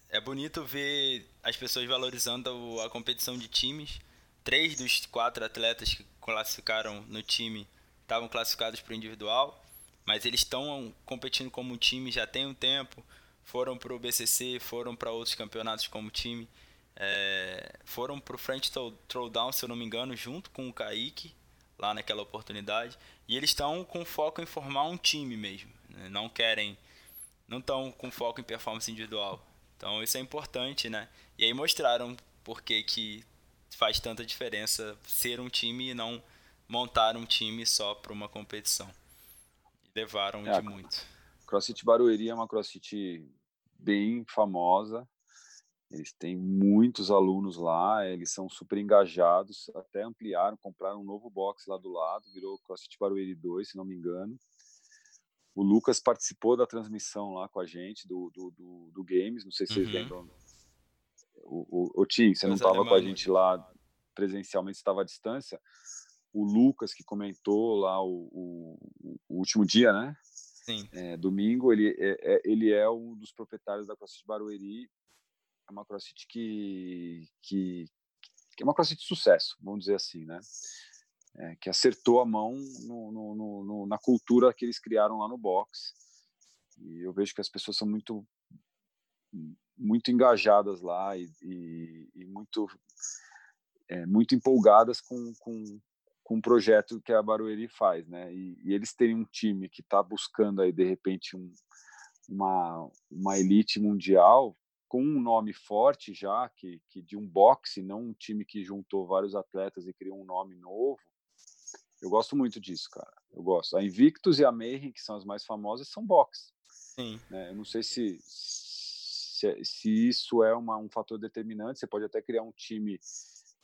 é bonito ver as pessoas valorizando a competição de times. Três dos quatro atletas que classificaram no time estavam classificados para o individual, mas eles estão competindo como um time já tem um tempo. Foram para o BCC, foram para outros campeonatos como time. É, foram pro French Throw- Throwdown, se eu não me engano, junto com o Kaique, lá naquela oportunidade. E eles estão com foco em formar um time mesmo. né? Não querem. Não estão com foco em performance individual. Então isso é importante, né? E aí mostraram por que, que faz tanta diferença ser um time e não montar um time só para uma competição. E levaram É, de muito. CrossFit Barueri é uma CrossFit bem famosa. Eles têm muitos alunos lá, eles são super engajados, até ampliaram, compraram um novo box lá do lado, virou CrossFit Barueri 2, se não me engano. O Lucas participou da transmissão lá com a gente, do, do, do, do Games, não sei se vocês Uhum. lembram. O, o, o Tim, você não Os estava com a gente lá presencialmente, estava à distância. O Lucas, que comentou lá o, o, o último dia, né? Sim. É, domingo, ele é, é- ele é um dos proprietários da CrossFit Barueri. É uma CrossFit que, que, que é uma CrossFit de sucesso, vamos dizer assim, né? É, que acertou a mão no, no- no- na cultura que eles criaram lá no box. E eu vejo que as pessoas são muito muito engajadas lá e, e- e muito é, muito empolgadas com, com, com o projeto que a Barueri faz, né? E, e eles terem um time que está buscando aí de repente um, uma uma elite mundial com um nome forte já que, que de um boxe, não um time que juntou vários atletas e criou um nome novo. Eu gosto muito disso, cara. Eu gosto. A Invictus e a Mayhem, que são as mais famosas, são boxe. Sim. né? Eu não sei se, se, se isso é uma, um fator determinante. Você pode até criar um time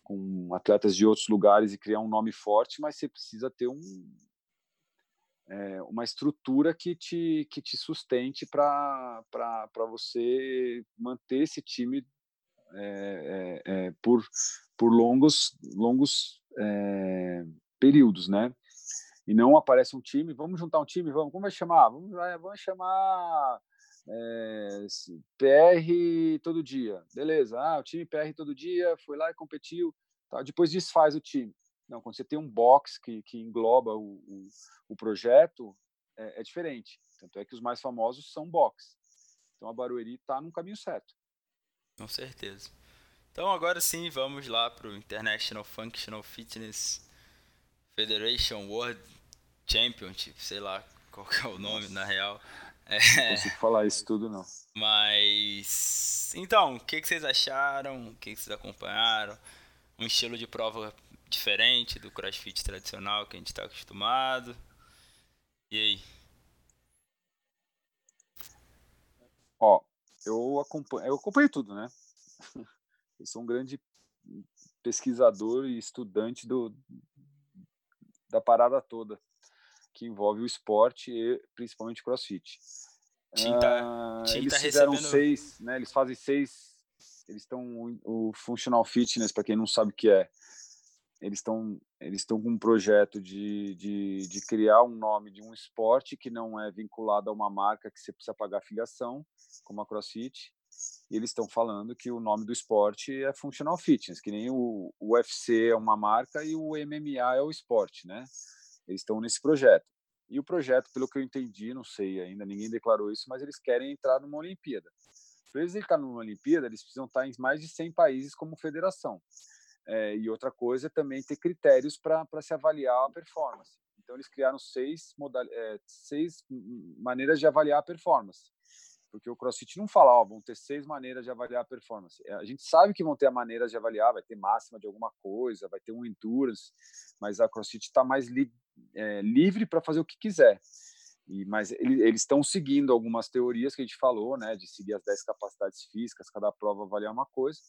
com atletas de outros lugares e criar um nome forte, mas você precisa ter um, é, uma estrutura que te, que te sustente para você manter esse time é, é, é, por, por longos, longos é, períodos, né? E não aparece um time, vamos juntar um time, vamos, como vai chamar? Vamos, vamos chamar é, s- PR todo dia, beleza? Ah, o time PR todo dia foi lá e competiu, tá? depois desfaz o time. Não, quando você tem um box que, que engloba o, o, o projeto, é, é diferente. Tanto é que os mais famosos são box. Então a Barueri está no caminho certo. Com certeza. Então agora sim, vamos lá pro International Functional Fitness Federation World Championship, sei lá qual é o nome na real. É, Não consigo falar isso tudo, não. mas então, o que, que vocês acharam? O que, que vocês acompanharam? Um estilo de prova diferente do CrossFit tradicional que a gente está acostumado. E aí? Ó, eu acompanho, eu acompanho tudo, né? Eu sou um grande pesquisador e estudante do, da parada toda que envolve o esporte e principalmente CrossFit. Tim tá- Ah, Tim eles tá fizeram recebendo- seis, né? Eles fazem seis. Eles estão o Functional Fitness, para quem não sabe o que é, eles estão eles estão com um projeto de, de, de criar um nome de um esporte que não é vinculado a uma marca que você precisa pagar filiação, como a CrossFit. E eles estão falando que o nome do esporte é Functional Fitness, que nem o, o UFC é uma marca e o MMA é o esporte, né? Eles estão nesse projeto. E o projeto, pelo que eu entendi, não sei ainda, ninguém declarou isso, mas eles querem entrar numa Olimpíada. Para eles entrarem numa Olimpíada, eles precisam estar em mais de 100 países como federação. É, e outra coisa é também ter critérios para se avaliar a performance. Então, eles criaram seis, modal, é, seis maneiras de avaliar a performance. Porque o CrossFit não fala, ó, vão ter seis maneiras de avaliar a performance. É, A gente sabe que vão ter maneiras de avaliar, vai ter máxima de alguma coisa, vai ter um endurance, mas a CrossFit está mais li, é, livre para fazer o que quiser. E, mas ele, eles estão seguindo algumas teorias que a gente falou, né, de seguir as 10 capacidades físicas, cada prova avaliar uma coisa.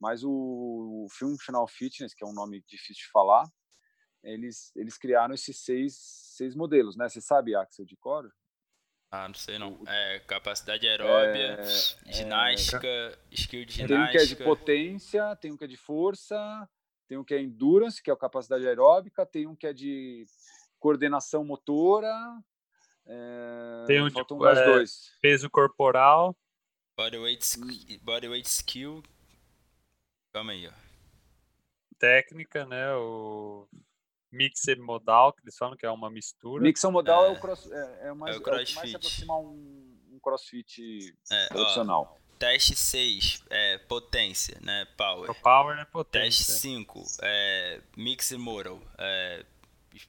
Mas o, o Functional Fitness, que é um nome difícil de falar, eles, eles criaram esses seis, seis modelos, né? Você sabe, Axel, de cor? Ah, não sei não. É capacidade aeróbia, é, ginástica, é... skill de ginástica. Tem um que é de potência, tem um que é de força, tem um que é endurance, que é a capacidade aeróbica, tem um que é de coordenação motora. É... Tem um Faltam tipo, é, dois. peso corporal. Bodyweight, bodyweight skill. Calma aí, ó. Técnica, né? O mixer modal, que eles falam que é uma mistura. Mixer modal é, é o cross, é, é, mais, é o crossfit. É o mais se aproximar um, um crossfit é, tradicional. Ó, teste 6, é, potência, né? Power. O power é potência. Teste 5, é, mixer modal. É,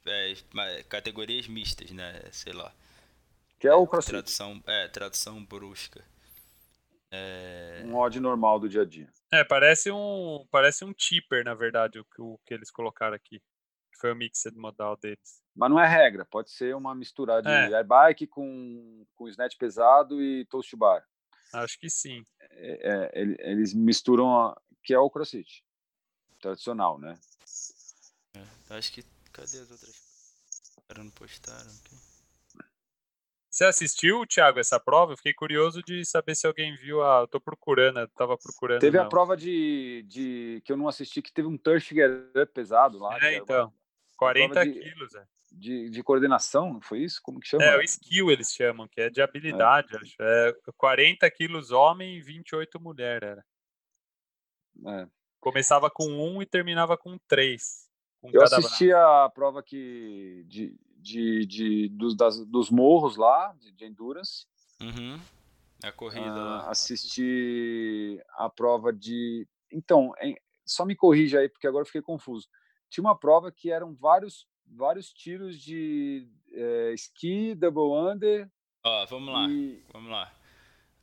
é, categorias mistas, né? Sei lá. Que é o crossfit. Tradução, é, tradução brusca. É... Um odd normal do dia a dia. É, parece um, parece um cheaper, na verdade, o que, o que eles colocaram aqui foi o mixed modal deles. Mas não é regra, pode ser uma mistura de é. bike com, com snatch pesado e toast bar. Acho que sim. É, é, eles misturam, a, que é o crossfit tradicional, né? É, acho que cadê as outras? Não postaram aqui. Você assistiu, Thiago, essa prova? Eu fiquei curioso de saber se alguém viu. A... Eu tô procurando, eu tava procurando. Teve não. a prova de, de que eu não assisti, que teve um touch pesado lá. É, então. 40 de, quilos, é. De, de coordenação, foi isso? Como que chama? É, o skill eles chamam, que é de habilidade, é. acho. É 40 quilos homem e 28 mulher, era. É. Começava com um e terminava com três. Com eu assisti braço. a prova que de, de, de, dos, das, dos morros lá, de, de endurance. Uhum. A corrida lá. Assisti a prova de. Então, só me corrija aí, porque agora eu fiquei confuso tinha uma prova que eram vários vários tiros de é, ski, double under. Ó, vamos lá, e... vamos lá.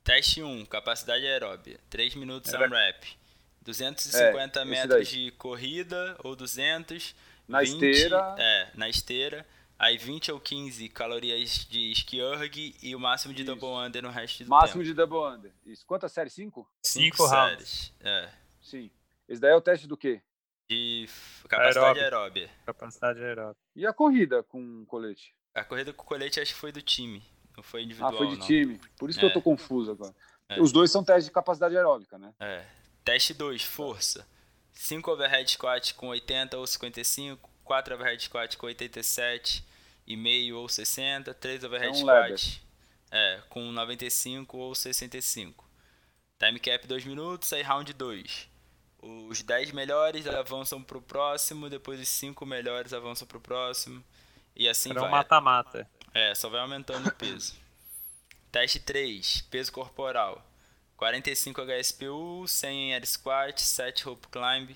Teste 1, capacidade aeróbia, 3 minutos Era... rep 250 é, metros de corrida ou 200. Na 20, esteira. É, na esteira. Aí 20 ou 15 calorias de ski erg e o máximo de Isso. double under no resto do máximo tempo. de double under. Isso. Quantas séries? 5? 5 séries. É. Sim. Esse daí é o teste do quê? De capacidade aeróbia. Capacidade aeróbia. E a corrida com colete? A corrida com colete acho que foi do time. Não foi individual. Ah, foi de não. time. Por isso é. que eu tô é. confuso agora. É. Os dois são testes de capacidade aeróbica, né? É. Teste 2, força. 5 overhead squat com 80 ou 55, 4 overhead squat com 87 e meio ou 60, 3 overhead é um squat é, com 95 ou 65. Time cap 2 minutos, aí round 2. Os 10 melhores avançam pro próximo, depois os 5 melhores avançam pro próximo. E assim Era vai. mata-mata. É, só vai aumentando o peso. Teste 3, peso corporal. 45 HSPU, 100 air squat, 7 rope climb,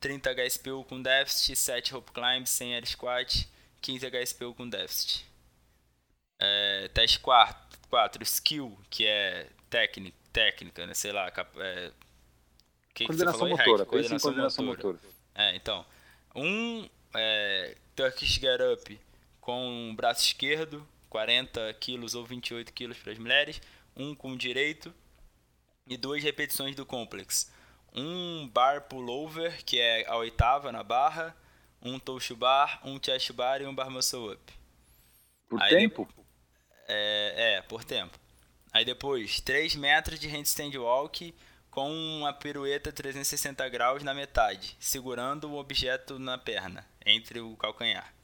30 HSPU com déficit, 7 rope climb, 100 air squat, 15 HSPU com déficit. É, teste 4, 4, skill, que é técnica, técnica, né? sei lá, é, que coordenação que motora, coordenação, coordenação motora. motora. É, então, um é, Turkish Get Up com o braço esquerdo, 40 quilos ou 28 quilos para as mulheres, um com o direito e duas repetições do complex. Um bar pullover, que é a oitava na barra, um toast bar, um chest bar e um bar muscle up. Por Aí tempo? é, é, por tempo. Aí depois, 3 metros de handstand walk com uma pirueta 360 graus na metade, segurando o objeto na perna, entre o calcanhar.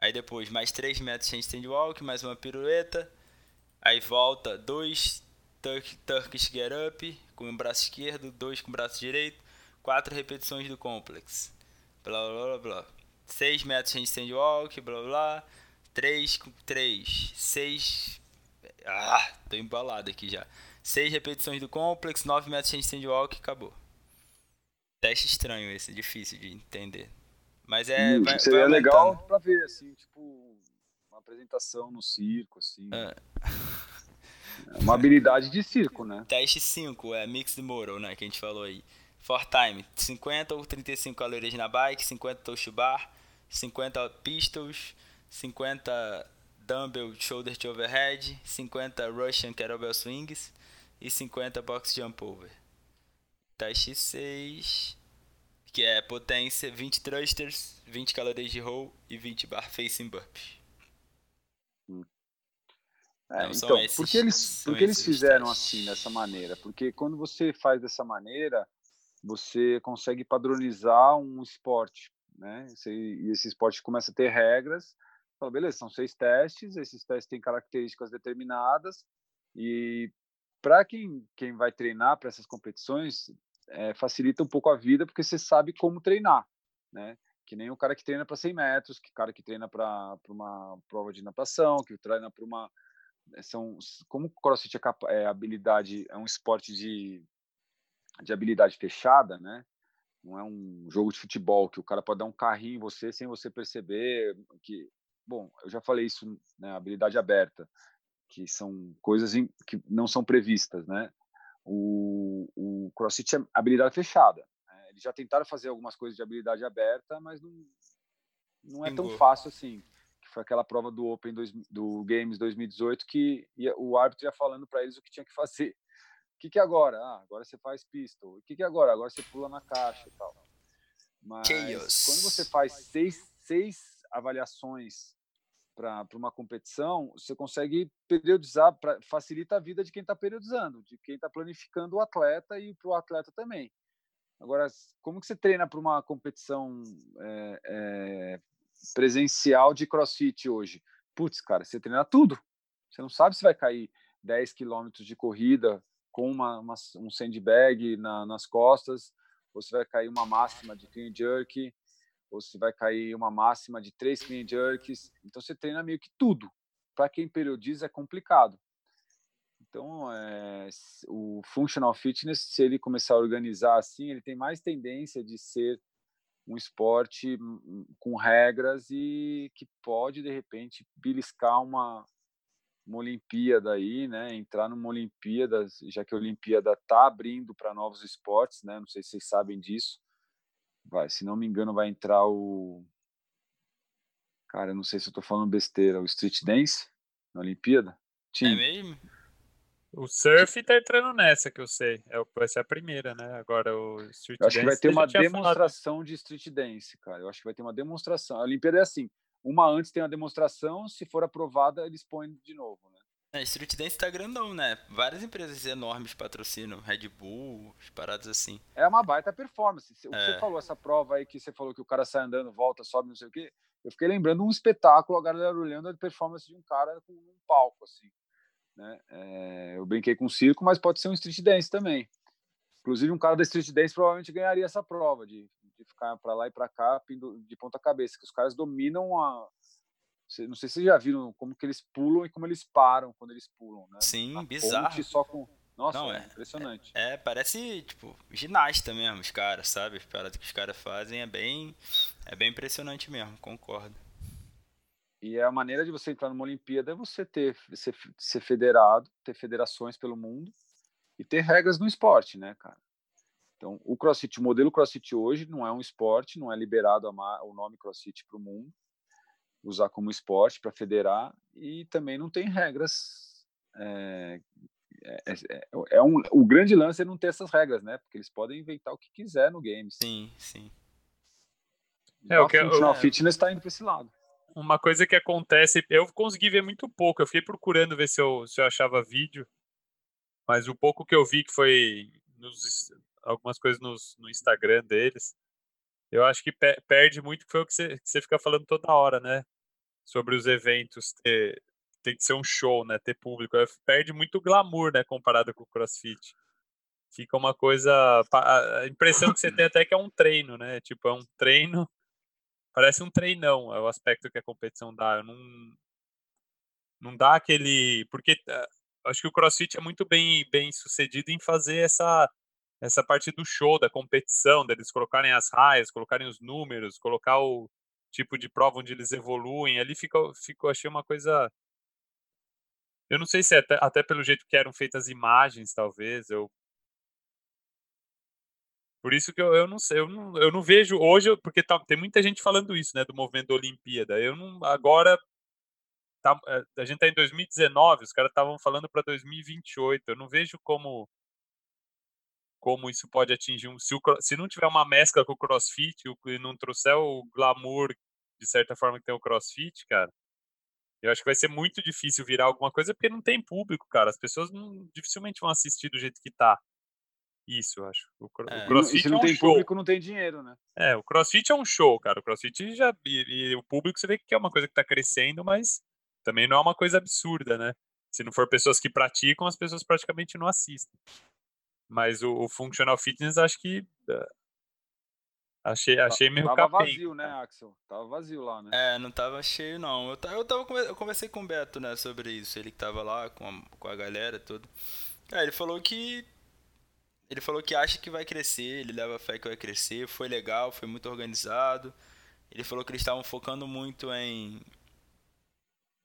Aí depois mais 3 metros de stand walk, mais uma pirueta. Aí volta 2 Turk, Turkish Get Up com o braço esquerdo, 2 com o braço direito, 4 repetições do complex. Blá blá blá blá. 6 metros de stand walk, blá blá. 3 com 3, 6 Ah, tô embalado aqui já. 6 repetições do complex, 9 metros de stand walk e acabou. Teste estranho esse, difícil de entender. Mas é. Hum, vai, seria vai legal pra ver, assim, tipo, uma apresentação no circo, assim. É. é uma habilidade de circo, né? Teste 5 é Mixed Moral, né? Que a gente falou aí. For time, 50 ou 35 calorias na bike, 50 toast bar, 50 pistols, 50 dumbbell shoulder to overhead, 50 Russian kettlebell swings, e 50 box jump over. Teste 6, que é potência, 20 thrusters, 20 calorias de roll e 20 bar facing burpees. É, então, esses, por que eles, por que eles fizeram testes. assim, dessa maneira? Porque quando você faz dessa maneira, você consegue padronizar um esporte, né? e esse esporte começa a ter regras. Fala, beleza, são seis testes, esses testes têm características determinadas e para quem, quem vai treinar para essas competições, é, facilita um pouco a vida porque você sabe como treinar, né? Que nem o cara que treina para 100 metros, que cara que treina para uma prova de natação, que treina para uma eh, são como o CrossFit é, é, habilidade é um esporte de, de habilidade fechada, né? Não é um jogo de futebol que o cara pode dar um carrinho em você sem você perceber que bom, eu já falei isso, né? Habilidade aberta, que são coisas em, que não são previstas, né? O, o CrossFit é habilidade fechada. Né? Eles já tentaram fazer algumas coisas de habilidade aberta, mas não, não é tão fácil assim foi aquela prova do Open dois, do Games 2018 que ia, o árbitro ia falando para eles o que tinha que fazer. O que, que é agora? Ah, agora você faz pistol. O que, que é agora? Agora você pula na caixa e tal. Mas Chaos. quando você faz seis, seis avaliações para uma competição, você consegue periodizar, pra, facilita a vida de quem está periodizando, de quem está planificando o atleta e para o atleta também. Agora, como que você treina para uma competição é, é, presencial de crossfit hoje. Putz, cara, você treina tudo. Você não sabe se vai cair 10 quilômetros de corrida com uma, uma um sandbag na, nas costas, ou se vai cair uma máxima de clean jerk, ou se vai cair uma máxima de três clean jerks. Então você treina meio que tudo. Para quem periodiza é complicado. Então, é, o functional fitness, se ele começar a organizar assim, ele tem mais tendência de ser um esporte hum, hum, com regras e que pode de repente beliscar uma uma Olimpíada aí, né? Entrar numa Olimpíada, já que a Olimpíada tá abrindo para novos esportes, né? Não sei se vocês sabem disso. Vai, se não me engano, vai entrar o Cara, eu não sei se eu tô falando besteira, o street dance na Olimpíada? Tinha. É mesmo? O surf tá entrando nessa, que eu sei. É, vai ser a primeira, né? Agora o street eu acho que vai ter uma demonstração falado. de street dance, cara. Eu acho que vai ter uma demonstração. A Olimpíada é assim: uma antes tem uma demonstração, se for aprovada, eles põem de novo, né? É, street dance tá grandão, né? Várias empresas enormes patrocinam, Red Bull, paradas assim. É uma baita performance. O que é. você falou, essa prova aí que você falou que o cara sai andando, volta, sobe, não sei o quê. Eu fiquei lembrando um espetáculo, a galera olhando a performance de um cara com um palco, assim. Né? É, eu brinquei com circo, mas pode ser um street dance também. Inclusive, um cara da street dance provavelmente ganharia essa prova de, de ficar para lá e para cá de ponta cabeça, que os caras dominam a. Não sei se vocês já viram como que eles pulam e como eles param quando eles pulam, né? Sim, a bizarro. Só com... Nossa, Não, é, impressionante. É, é, parece, tipo, ginasta mesmo, os caras, sabe? As paradas que os caras fazem é bem, é bem impressionante mesmo, concordo. E a maneira de você entrar numa Olimpíada é você ter ser, ser federado, ter federações pelo mundo e ter regras no esporte, né, cara? Então, o CrossFit, o modelo CrossFit hoje não é um esporte, não é liberado o nome CrossFit para o mundo, usar como esporte para federar e também não tem regras. É, é, é, é, um, o grande lance é não ter essas regras, né? Porque eles podem inventar o que quiser no game. Sim, sim. Então, é, o que, o, o fitness está indo para esse lado uma coisa que acontece, eu consegui ver muito pouco, eu fiquei procurando ver se eu, se eu achava vídeo, mas o pouco que eu vi que foi nos, algumas coisas nos, no Instagram deles, eu acho que pe perde muito, que foi o que você, que você fica falando toda hora, né? Sobre os eventos, ter, tem que ser um show, né? Ter público. Perde muito glamour, né? Comparado com o CrossFit. Fica uma coisa. A impressão que você tem até que é um treino, né? Tipo, é um treino parece um treinão, é o aspecto que a competição dá. Não, não dá aquele. Porque uh, acho que o CrossFit é muito bem, bem sucedido em fazer essa, essa parte do show, da competição, deles colocarem as raias, colocarem os números, colocar o tipo de prova onde eles evoluem. Ali fica, fica achei uma coisa. Eu não sei se é até, até pelo jeito que eram feitas as imagens, talvez. Eu por isso que eu, eu não sei, eu não, eu não vejo hoje, porque tá, tem muita gente falando isso, né, do movimento da Olimpíada. Eu não, agora tá, eh, a gente tá em 2019, os caras estavam falando para 2028. Eu não vejo como como isso pode atingir um se, o, se não tiver uma mescla com o CrossFit e não trouxer o glamour de certa forma que tem o CrossFit, cara. Eu acho que vai ser muito difícil virar alguma coisa porque não tem público, cara. As pessoas não, dificilmente vão assistir do jeito que tá. Isso, eu acho. O, é. o CrossFit e se não é um tem show. público, não tem dinheiro, né? É, o CrossFit é um show, cara. O CrossFit já. E, e, o público você vê que é uma coisa que tá crescendo, mas também não é uma coisa absurda, né? Se não for pessoas que praticam, as pessoas praticamente não assistem. Mas o, o Functional Fitness, acho que uh, Achei, achei meio Tava vazio, né, Axel? Tava vazio lá, né? É, não tava cheio, não. Eu, tava, eu, tava, eu conversei com o Beto, né, sobre isso. Ele que tava lá com a, com a galera tudo. É, ele falou que. Ele falou que acha que vai crescer, ele leva fé que vai crescer. Foi legal, foi muito organizado. Ele falou que eles estavam focando muito em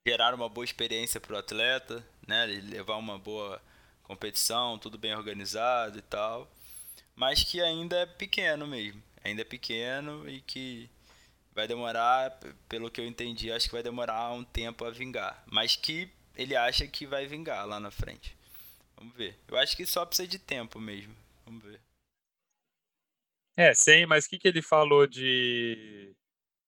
gerar uma boa experiência pro atleta, né? Levar uma boa competição, tudo bem organizado e tal. Mas que ainda é pequeno mesmo ainda é pequeno e que vai demorar, pelo que eu entendi, acho que vai demorar um tempo a vingar. Mas que ele acha que vai vingar lá na frente. Vamos ver. Eu acho que só precisa de tempo mesmo. Vamos ver. É, sim, mas o que, que ele falou de.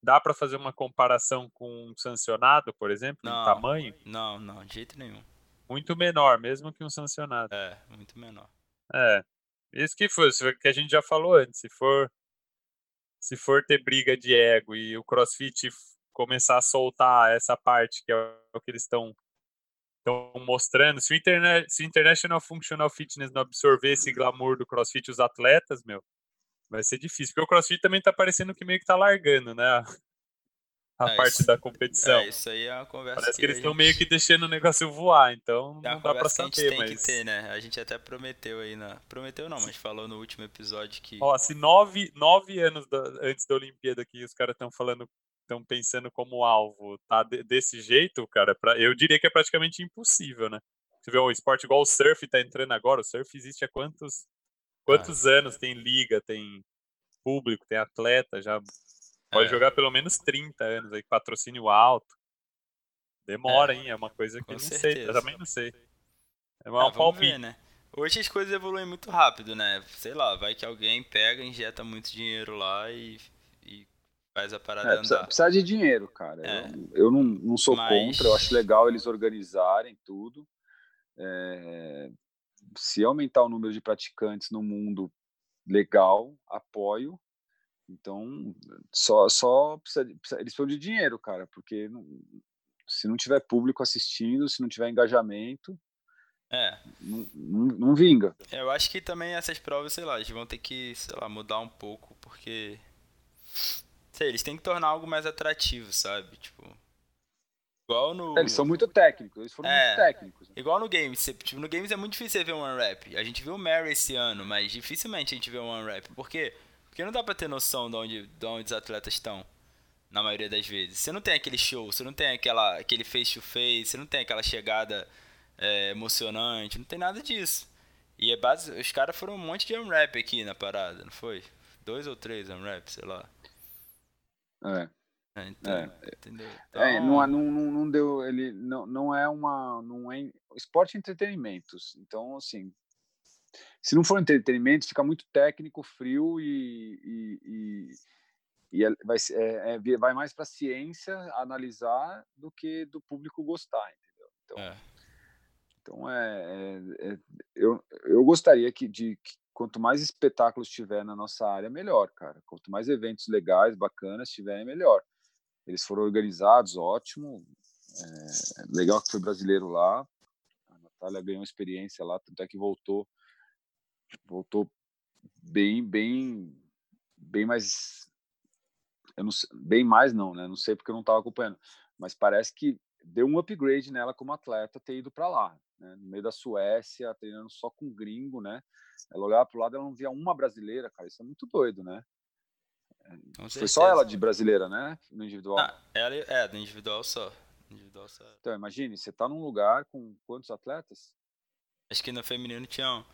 Dá para fazer uma comparação com um sancionado, por exemplo, não, tamanho? Não, não, de jeito nenhum. Muito menor, mesmo que um sancionado. É, muito menor. É. Isso que foi, que a gente já falou antes. Se for se for ter briga de ego e o CrossFit começar a soltar essa parte que é o que eles estão estão mostrando, se o, internet, se o International Functional Fitness não absorver esse glamour do CrossFit os atletas, meu, vai ser difícil, porque o CrossFit também tá parecendo que meio que tá largando, né? A é, parte isso, da competição. É, isso aí é uma conversa. Parece que, que eles estão gente... meio que deixando o negócio voar, então é não dá pra saber, que a gente mas... tem que ter, né? A gente até prometeu aí na. Prometeu não, mas falou no último episódio que. Ó, se nove, nove anos da... antes da Olimpíada que os caras estão falando, estão pensando como alvo, tá de... desse jeito, cara, pra... eu diria que é praticamente impossível, né? Você vê um esporte igual o surf tá entrando agora, o surf existe há quantos, quantos ah, anos? Tem liga, tem público, tem atleta, já Pode é. jogar pelo menos 30 anos aí, patrocínio alto. Demora, é, hein? É uma coisa que eu não certeza. sei. Eu também não sei. É uma ah, palpite. Ver, né? Hoje as coisas evoluem muito rápido, né? Sei lá, vai que alguém pega, injeta muito dinheiro lá e, e faz a parada é, andar. Precisa, precisa de dinheiro, cara. É. Eu, eu não, não sou Mas... contra, eu acho legal eles organizarem tudo. É, se aumentar o número de praticantes no mundo, legal, apoio. Então, só, só precisa, precisa, eles precisam de dinheiro, cara, porque não, se não tiver público assistindo, se não tiver engajamento, é. Não, não, não, vinga. Eu acho que também essas provas, sei lá, eles vão ter que, sei lá, mudar um pouco, porque. Sei, eles têm que tornar algo mais atrativo, sabe? Tipo. Igual no. É, eles são muito técnicos, eles foram é, muito técnicos. Né? Igual no Games. Tipo, no Games é muito difícil você ver um One-Rap. A gente viu o Mary esse ano, mas dificilmente a gente vê um quê? Porque porque não dá pra ter noção de onde, de onde os atletas estão, na maioria das vezes. Você não tem aquele show, você não tem aquela, aquele face-to-face, você não tem aquela chegada é, emocionante, não tem nada disso. E é base, os caras foram um monte de unwrap aqui na parada, não foi? Dois ou três unwrap, sei lá. É. é então, é. entendeu? É, então... É, não, não, não deu, ele não, não é uma, não é esporte entretenimentos. Então, assim, se não for entretenimento, fica muito técnico, frio e, e, e, e é, vai, é, é, vai mais para a ciência analisar do que do público gostar, entendeu? Então, é. então é, é, é, eu, eu gostaria que, de, que quanto mais espetáculos tiver na nossa área, melhor, cara. Quanto mais eventos legais, bacanas tiverem, melhor. Eles foram organizados, ótimo. É, legal que foi brasileiro lá. A Natália ganhou experiência lá, tanto é que voltou voltou bem, bem, bem mais. Eu não sei, bem mais não, né? Não sei porque eu não estava acompanhando, mas parece que deu um upgrade nela como atleta ter ido para lá, né? no meio da Suécia, treinando só com gringo, né? Ela olhava para o lado, ela não via uma brasileira, cara. Isso é muito doido, né? Foi só ela de brasileira, né? No individual. Ela é, do individual só. Individual só. Então, imagine, você tá num lugar com quantos atletas? Acho que no feminino tinham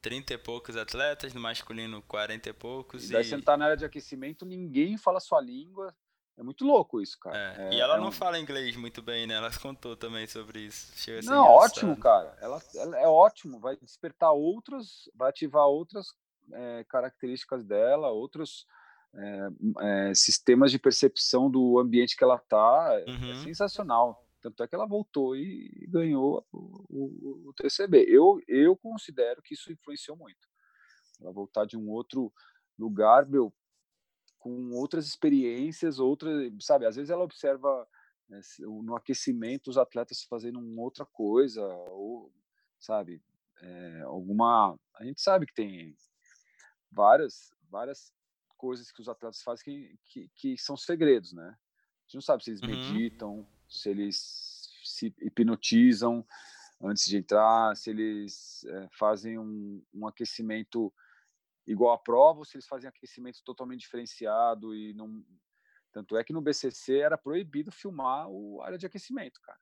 30 e poucos atletas, no masculino 40 e poucos. E daí e... você tá na área de aquecimento, ninguém fala a sua língua. É muito louco isso, cara. É, é, e ela é não um... fala inglês muito bem, né? Ela contou também sobre isso. Chega não, ótimo, cara. Ela, ela, é ótimo. Vai despertar outros, vai ativar outras é, características dela, outros é, é, sistemas de percepção do ambiente que ela tá. Uhum. É sensacional. Tanto é que ela voltou e ganhou o, o, o TCB. Eu, eu considero que isso influenciou muito. Ela voltar de um outro lugar, meu, com outras experiências, outras, sabe? Às vezes ela observa né, no aquecimento os atletas fazendo uma outra coisa, ou, sabe? É, alguma. A gente sabe que tem várias, várias coisas que os atletas fazem que, que, que são segredos, né? A gente não sabe se eles uhum. meditam, se eles se hipnotizam antes de entrar, se eles é, fazem um, um aquecimento igual à prova ou se eles fazem aquecimento totalmente diferenciado e não tanto é que no BCC era proibido filmar a área de aquecimento, cara.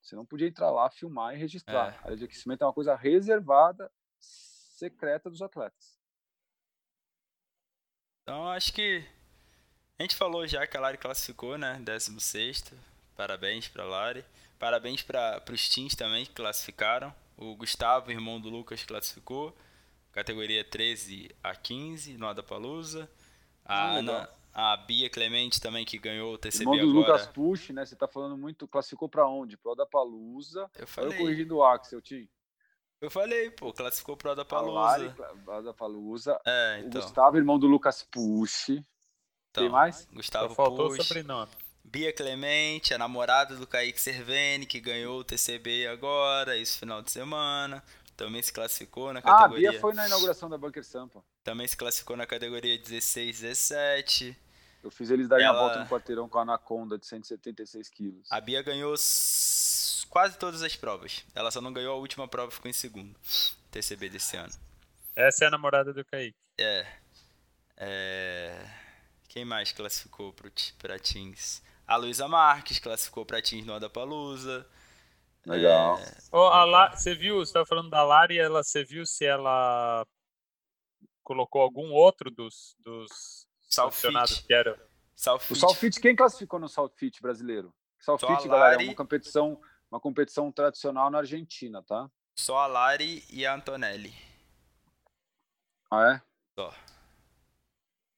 Você não podia entrar lá, filmar e registrar. É. A área de aquecimento é uma coisa reservada, secreta dos atletas. Então, acho que a gente falou já que a Lari classificou, né? 16. Parabéns para a Lari. Parabéns para os teams também que classificaram. O Gustavo, irmão do Lucas, classificou. Categoria 13 a 15 no Adapalooza. A Ana, a Bia Clemente também que ganhou o TCB irmão do agora. Lucas Push, né? Você tá falando muito. Classificou para onde? Pro Adapalooza. Eu falei. Eu corrigindo o Axel, Tim. Eu falei, pô, classificou pro Adapalusa. Adapalusa. É, então. O Gustavo, irmão do Lucas Push. Então, Tem mais? Gustavo Só faltou Push. o sobrenome. Bia Clemente, a namorada do Kaique Serveni, que ganhou o TCB agora, esse final de semana. Também se classificou na categoria. Ah, a Bia foi na inauguração da Bunker Sampa. Também se classificou na categoria 16, 17. Eu fiz eles darem Ela... a volta no quarteirão com a Anaconda de 176 quilos. A Bia ganhou quase todas as provas. Ela só não ganhou a última prova, ficou em segundo. TCB desse ano. Essa é a namorada do Kaique. É. é... Quem mais classificou para Teams? A Luísa Marques classificou para Teams no Adapalusa. Legal. É... Oh, a La... Você viu, você estava falando da Lari, ela, você viu se ela colocou algum outro dos, dos sancionados que era? O Salfit, quem classificou no Salfit brasileiro? Salfit, galera, é uma competição uma competição tradicional na Argentina, tá? Só a Lari e a Antonelli. Ah, é? Só.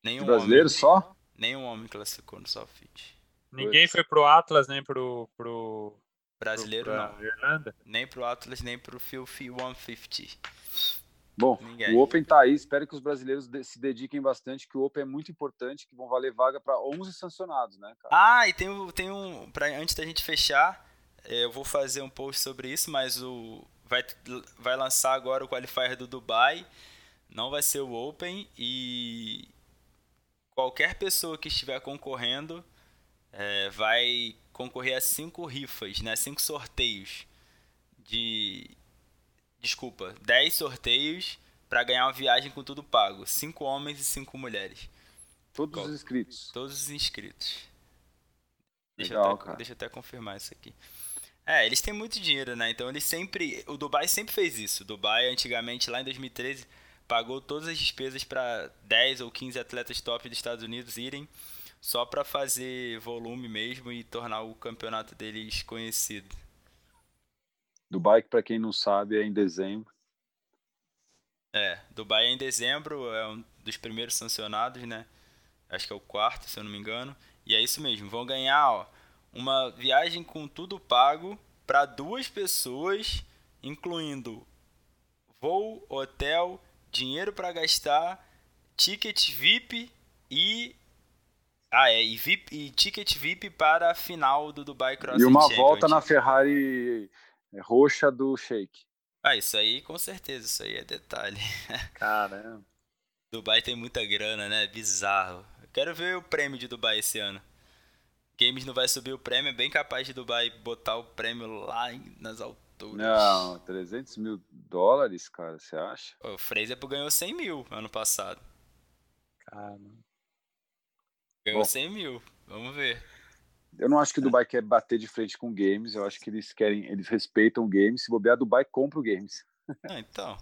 Nenhum brasileiro homem, só? Nenhum homem classificou no Sofit. Ninguém foi pro Atlas, nem pro. pro brasileiro pro, não. Irlanda? Nem pro Atlas, nem pro Filthy 150. Bom, Ninguém. o Open tá aí. Espero que os brasileiros se dediquem bastante, que o Open é muito importante, que vão valer vaga para 11 sancionados, né, cara? Ah, e tem, tem um. Pra, antes da gente fechar, é, eu vou fazer um post sobre isso, mas o vai, vai lançar agora o qualifier do Dubai. Não vai ser o Open e qualquer pessoa que estiver concorrendo é, vai concorrer a cinco rifas, né? Cinco sorteios de desculpa, 10 sorteios para ganhar uma viagem com tudo pago. Cinco homens e cinco mulheres. Todos os inscritos. Todos os inscritos. Deixa, Legal, eu até, deixa eu até confirmar isso aqui. É, eles têm muito dinheiro, né? Então eles sempre. O Dubai sempre fez isso. O Dubai, antigamente, lá em 2013, pagou todas as despesas para 10 ou 15 atletas top dos Estados Unidos irem só para fazer volume mesmo e tornar o campeonato deles conhecido. Dubai, para quem não sabe, é em dezembro. É, Dubai é em dezembro, é um dos primeiros sancionados, né? Acho que é o quarto, se eu não me engano. E é isso mesmo, vão ganhar, ó uma viagem com tudo pago para duas pessoas, incluindo voo, hotel, dinheiro para gastar, ticket VIP e ah é e VIP e ticket VIP para a final do Dubai Cross e uma volta na Ferrari roxa do Sheik. Ah, isso aí com certeza, isso aí é detalhe. Caramba. Dubai tem muita grana, né? Bizarro. Quero ver o prêmio de Dubai esse ano. Games não vai subir o prêmio, é bem capaz de Dubai botar o prêmio lá nas alturas. Não, 300 mil dólares, cara, você acha? O Fraser ganhou 100 mil ano passado. Caramba. Ganhou Bom, 100 mil, vamos ver. Eu não acho que o Dubai quer bater de frente com games, eu acho que eles querem, eles respeitam games, se bobear, Dubai compra o games. Ah, então.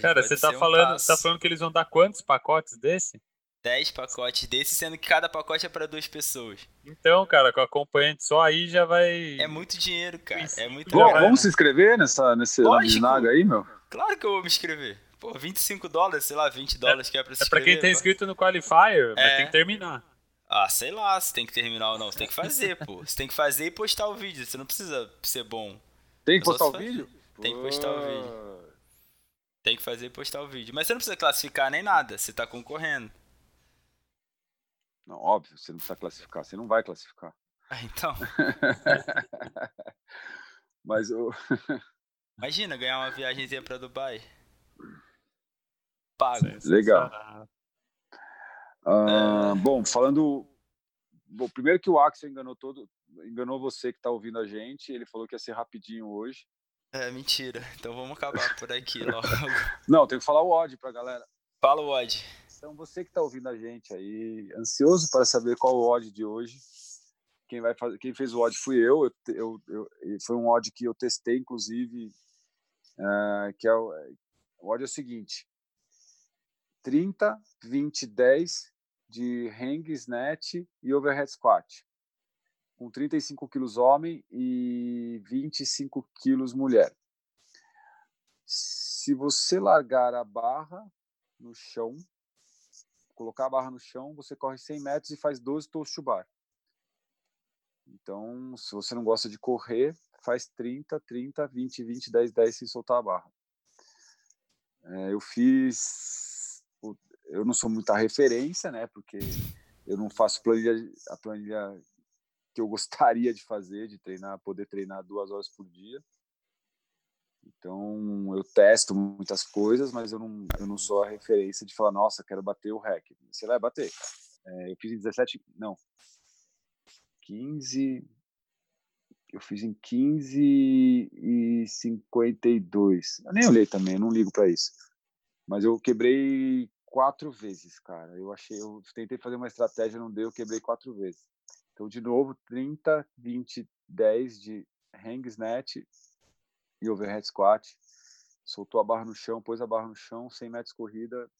Cara, você tá, um falando, você tá falando que eles vão dar quantos pacotes desse? 10 pacotes desses, sendo que cada pacote é para duas pessoas. Então, cara, com acompanhante só aí já vai. É muito dinheiro, cara. É muito Bom, dinheiro. vamos se inscrever nessa, nesse naga aí, meu? Claro que eu vou me inscrever. Pô, 25 dólares, sei lá, 20 dólares é, que é pra se. É pra quem tá inscrito no Qualifier, é. mas tem que terminar. Ah, sei lá, se tem que terminar ou não. Você tem que fazer, pô. Você tem que fazer e postar o vídeo. Você não precisa ser bom. Tem que postar o vídeo? Tem que postar o vídeo. Pô. Tem que fazer e postar o vídeo. Mas você não precisa classificar nem nada. Você tá concorrendo. Não, óbvio, você não precisa classificar, você não vai classificar. Ah, Então, Mas eu, imagina ganhar uma viagemzinha pra Dubai. Pago. Legal. Ah, É. Bom, falando. Bom, primeiro que o Axel enganou todo, enganou você que está ouvindo a gente. Ele falou que ia ser rapidinho hoje. É mentira. Então vamos acabar por aqui logo. Não, tem que falar o odd para galera. Fala o Odd. Então você que está ouvindo a gente aí, ansioso para saber qual o odd de hoje. Quem vai fazer, quem fez o odd fui eu. Eu, eu, eu- foi um odd que eu testei, inclusive, ah, que é o, o odd é o seguinte: 30, 20, 10 de hang, snatch e overhead squat, com 35 quilos homem e 25 quilos mulher. Se você largar a barra no chão, colocar a barra no chão, você corre 100 metros e faz 12 toast to bar. Então, se você não gosta de correr, faz 30, 30, 20, 20, 10, 10 sem soltar a barra. É, eu fiz. Eu não sou muita referência, né? Porque eu não faço planilha, a planilha que eu gostaria de fazer, de treinar, poder treinar duas horas por dia. Então, eu testo muitas coisas, mas eu não, eu não sou a referência de falar, nossa, quero bater o REC. Você vai bater. É, eu fiz em 17, não, 15, eu fiz em 15 e 52. Eu nem olhei também, eu não ligo para isso. Mas eu quebrei quatro vezes, cara. Eu achei, eu tentei fazer uma estratégia, não deu, eu quebrei quatro vezes. Então, de novo, 30, 20, 10 de hang snatch e overhead squat. Soltou a barra no chão, pôs a barra no chão, 100 metros corrida,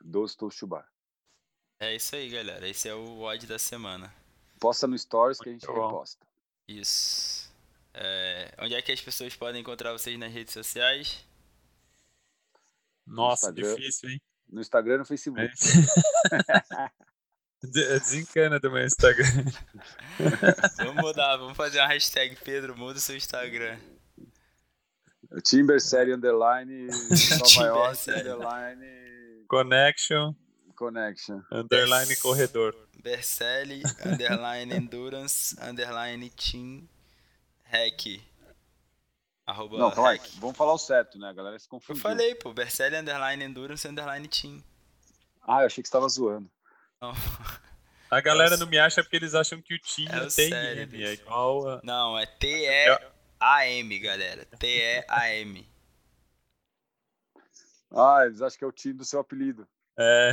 12 toast to bar. É isso aí, galera. Esse é o Odd da semana. Posta no stories que a gente reposta. Isso. É, onde é que as pessoas podem encontrar vocês nas redes sociais? Nossa, Instagram. difícil, hein? No Instagram e no Facebook. De- Desencana do meu Instagram. Vamos mudar, vamos fazer uma hashtag Pedro, muda o seu Instagram. Timber Série Underline Nova York Série. Underline Connection, Connection. underline Yes. corredor. Bercelli, underline Endurance, underline Team, Hack. Arroba Não, calma aí. Vamos falar o certo, né? A galera se Eu confundiu. falei, pô, Bercelli, underline Endurance, underline Team. Ah, eu achei que você estava zoando. Não, A galera É não me acha porque eles acham que o time É o tem sério M, é disso. igual a... não é T-E-A-M, galera. T-E-A-M. Ah, eles acham que é o time do seu apelido. É,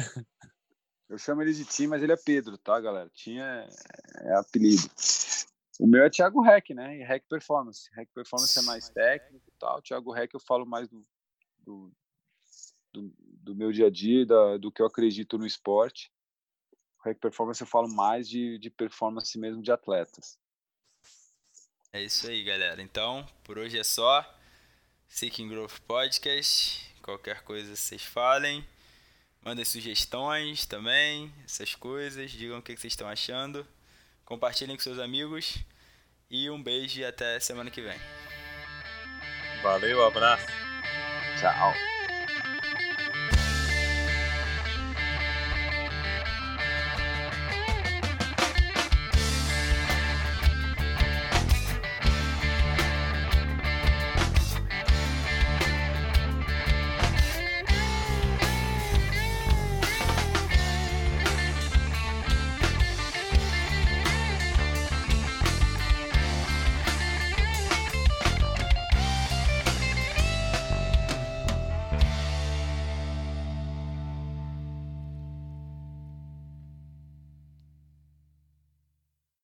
Eu chamo ele de Tim, mas ele é Pedro, tá, galera? Tim é, é apelido. O meu é Thiago Rec, né? E Rec Performance. Rec Performance é mais técnico e tal. Thiago Rec eu falo mais do, do, do, do meu dia a dia, da, do que eu acredito no esporte. Rec Performance eu falo mais de, de performance mesmo de atletas. É isso aí, galera. Então, por hoje é só. Seeking Growth Podcast. Qualquer coisa vocês falem. Mandem sugestões também, essas coisas. Digam o que que vocês estão achando. Compartilhem com seus amigos. E um beijo e até semana que vem. valeu, abraço. Tchau.